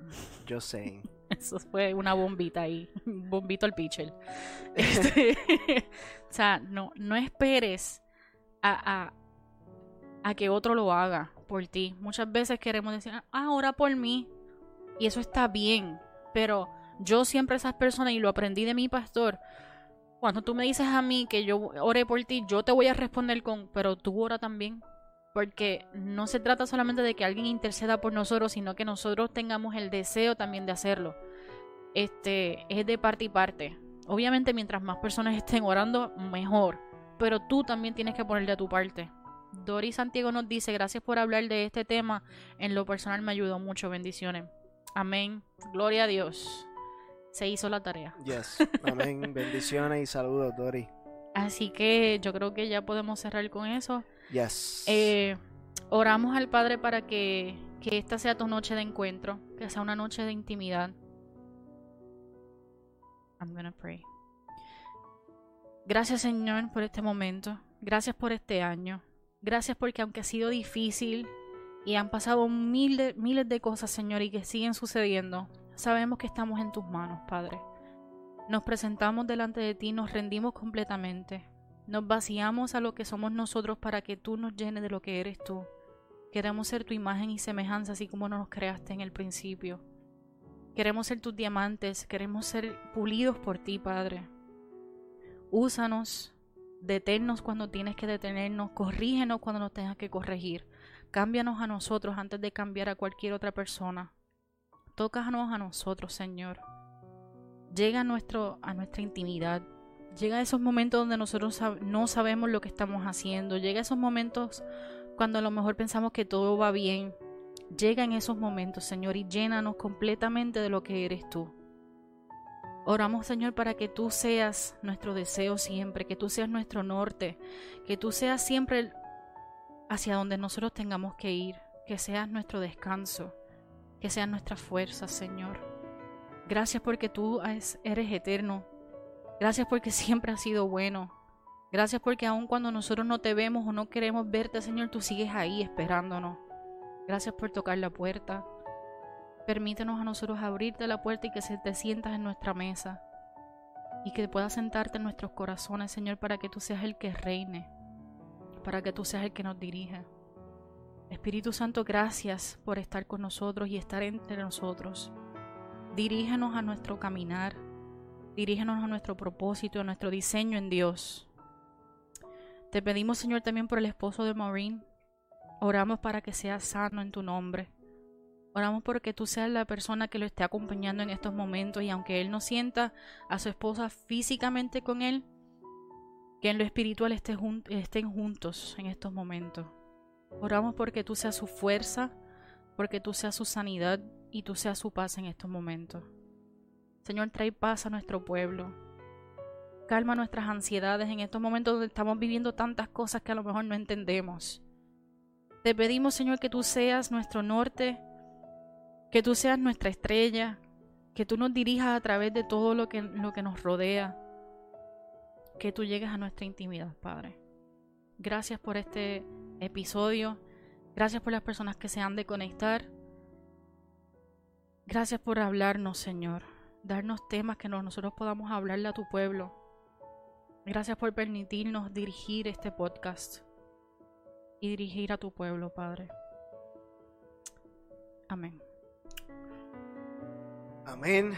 A: Yo sé.
B: Eso fue una bombita ahí, bombito al pitcher. Este, o sea, no, no esperes a, a, a que otro lo haga por ti. Muchas veces queremos decir, ah, ora por mí. Y eso está bien, pero yo siempre esas personas, y lo aprendí de mi pastor, cuando tú me dices a mí que yo ore por ti, yo te voy a responder con, pero tú ora también. Porque no se trata solamente de que alguien interceda por nosotros, sino que nosotros tengamos el deseo también de hacerlo. Este es de parte y parte. Obviamente, mientras más personas estén orando, mejor. Pero tú también tienes que poner de tu parte. Dori Santiago nos dice: Gracias por hablar de este tema. En lo personal me ayudó mucho. Bendiciones. Amén. Gloria a Dios se hizo la tarea.
A: Yes. Amén. Bendiciones y saludos, Dori.
B: Así que yo creo que ya podemos cerrar con eso.
A: Yes.
B: Eh, oramos al Padre para que, que esta sea tu noche de encuentro, que sea una noche de intimidad. I'm gonna pray. Gracias, Señor, por este momento. Gracias por este año. Gracias porque aunque ha sido difícil y han pasado miles, miles de cosas, Señor, y que siguen sucediendo, Sabemos que estamos en tus manos, Padre. Nos presentamos delante de ti, nos rendimos completamente. Nos vaciamos a lo que somos nosotros para que tú nos llenes de lo que eres tú. Queremos ser tu imagen y semejanza así como nos creaste en el principio. Queremos ser tus diamantes, queremos ser pulidos por ti, Padre. Úsanos, deténnos cuando tienes que detenernos, corrígenos cuando nos tengas que corregir. Cámbianos a nosotros antes de cambiar a cualquier otra persona. Tócanos a nosotros, Señor. Llega a, nuestro, a nuestra intimidad. Llega a esos momentos donde nosotros no sabemos lo que estamos haciendo. Llega a esos momentos cuando a lo mejor pensamos que todo va bien. Llega en esos momentos, Señor, y llénanos completamente de lo que eres tú. Oramos, Señor, para que tú seas nuestro deseo siempre, que tú seas nuestro norte, que tú seas siempre hacia donde nosotros tengamos que ir, que seas nuestro descanso que sean nuestras fuerzas, Señor. Gracias porque tú eres eterno. Gracias porque siempre has sido bueno. Gracias porque aun cuando nosotros no te vemos o no queremos verte, Señor, tú sigues ahí esperándonos. Gracias por tocar la puerta. Permítenos a nosotros abrirte la puerta y que se te sientas en nuestra mesa y que puedas sentarte en nuestros corazones, Señor, para que tú seas el que reine, para que tú seas el que nos dirija. Espíritu Santo, gracias por estar con nosotros y estar entre nosotros. Dirígenos a nuestro caminar, dirígenos a nuestro propósito, a nuestro diseño en Dios. Te pedimos, Señor, también por el esposo de Maureen. Oramos para que sea sano en tu nombre. Oramos porque tú seas la persona que lo esté acompañando en estos momentos y aunque él no sienta a su esposa físicamente con él, que en lo espiritual estén juntos en estos momentos. Oramos porque tú seas su fuerza, porque tú seas su sanidad y tú seas su paz en estos momentos. Señor, trae paz a nuestro pueblo. Calma nuestras ansiedades en estos momentos donde estamos viviendo tantas cosas que a lo mejor no entendemos. Te pedimos, Señor, que tú seas nuestro norte que tú seas nuestra estrella, que tú nos dirijas a través de todo lo que, lo que nos rodea, que tú llegues a nuestra intimidad, Padre. Gracias por este episodio, gracias por las personas que se han de conectar. Gracias por hablarnos, Señor, darnos temas que nosotros podamos hablarle a tu pueblo. Gracias por permitirnos dirigir este podcast y dirigir a tu pueblo, Padre. Amén.
A: Amén.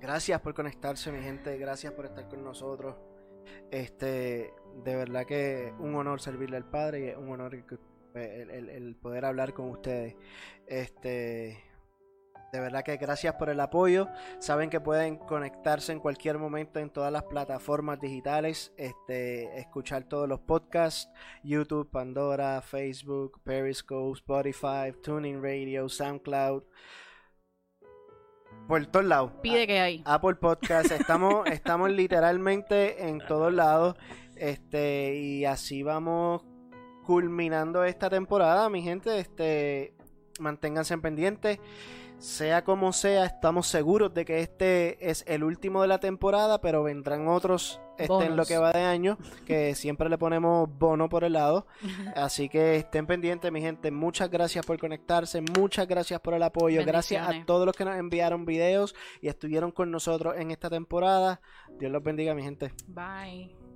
A: Gracias por conectarse, mi gente. Gracias por estar con nosotros. Este, de verdad que un honor servirle al Padre y es un honor el, poder hablar con ustedes. Este, de verdad que gracias por el apoyo. Saben que pueden conectarse en cualquier momento en todas las plataformas digitales, este, escuchar todos los podcasts, YouTube, Pandora, Facebook, Periscope, Spotify, Tuning Radio, SoundCloud por todos lados.
B: Pide que hay.
A: Apple Podcast. Estamos, estamos literalmente en todos lados. Este, y así vamos culminando esta temporada, mi gente. Este, manténganse pendientes. Sea como sea, estamos seguros de que este es el último de la temporada, pero vendrán otros este, en lo que va de año, que siempre le ponemos bono por el lado. Así que estén pendientes, mi gente. Muchas gracias por conectarse, muchas gracias por el apoyo, gracias a todos los que nos enviaron videos y estuvieron con nosotros en esta temporada. Dios los bendiga, mi gente.
B: Bye.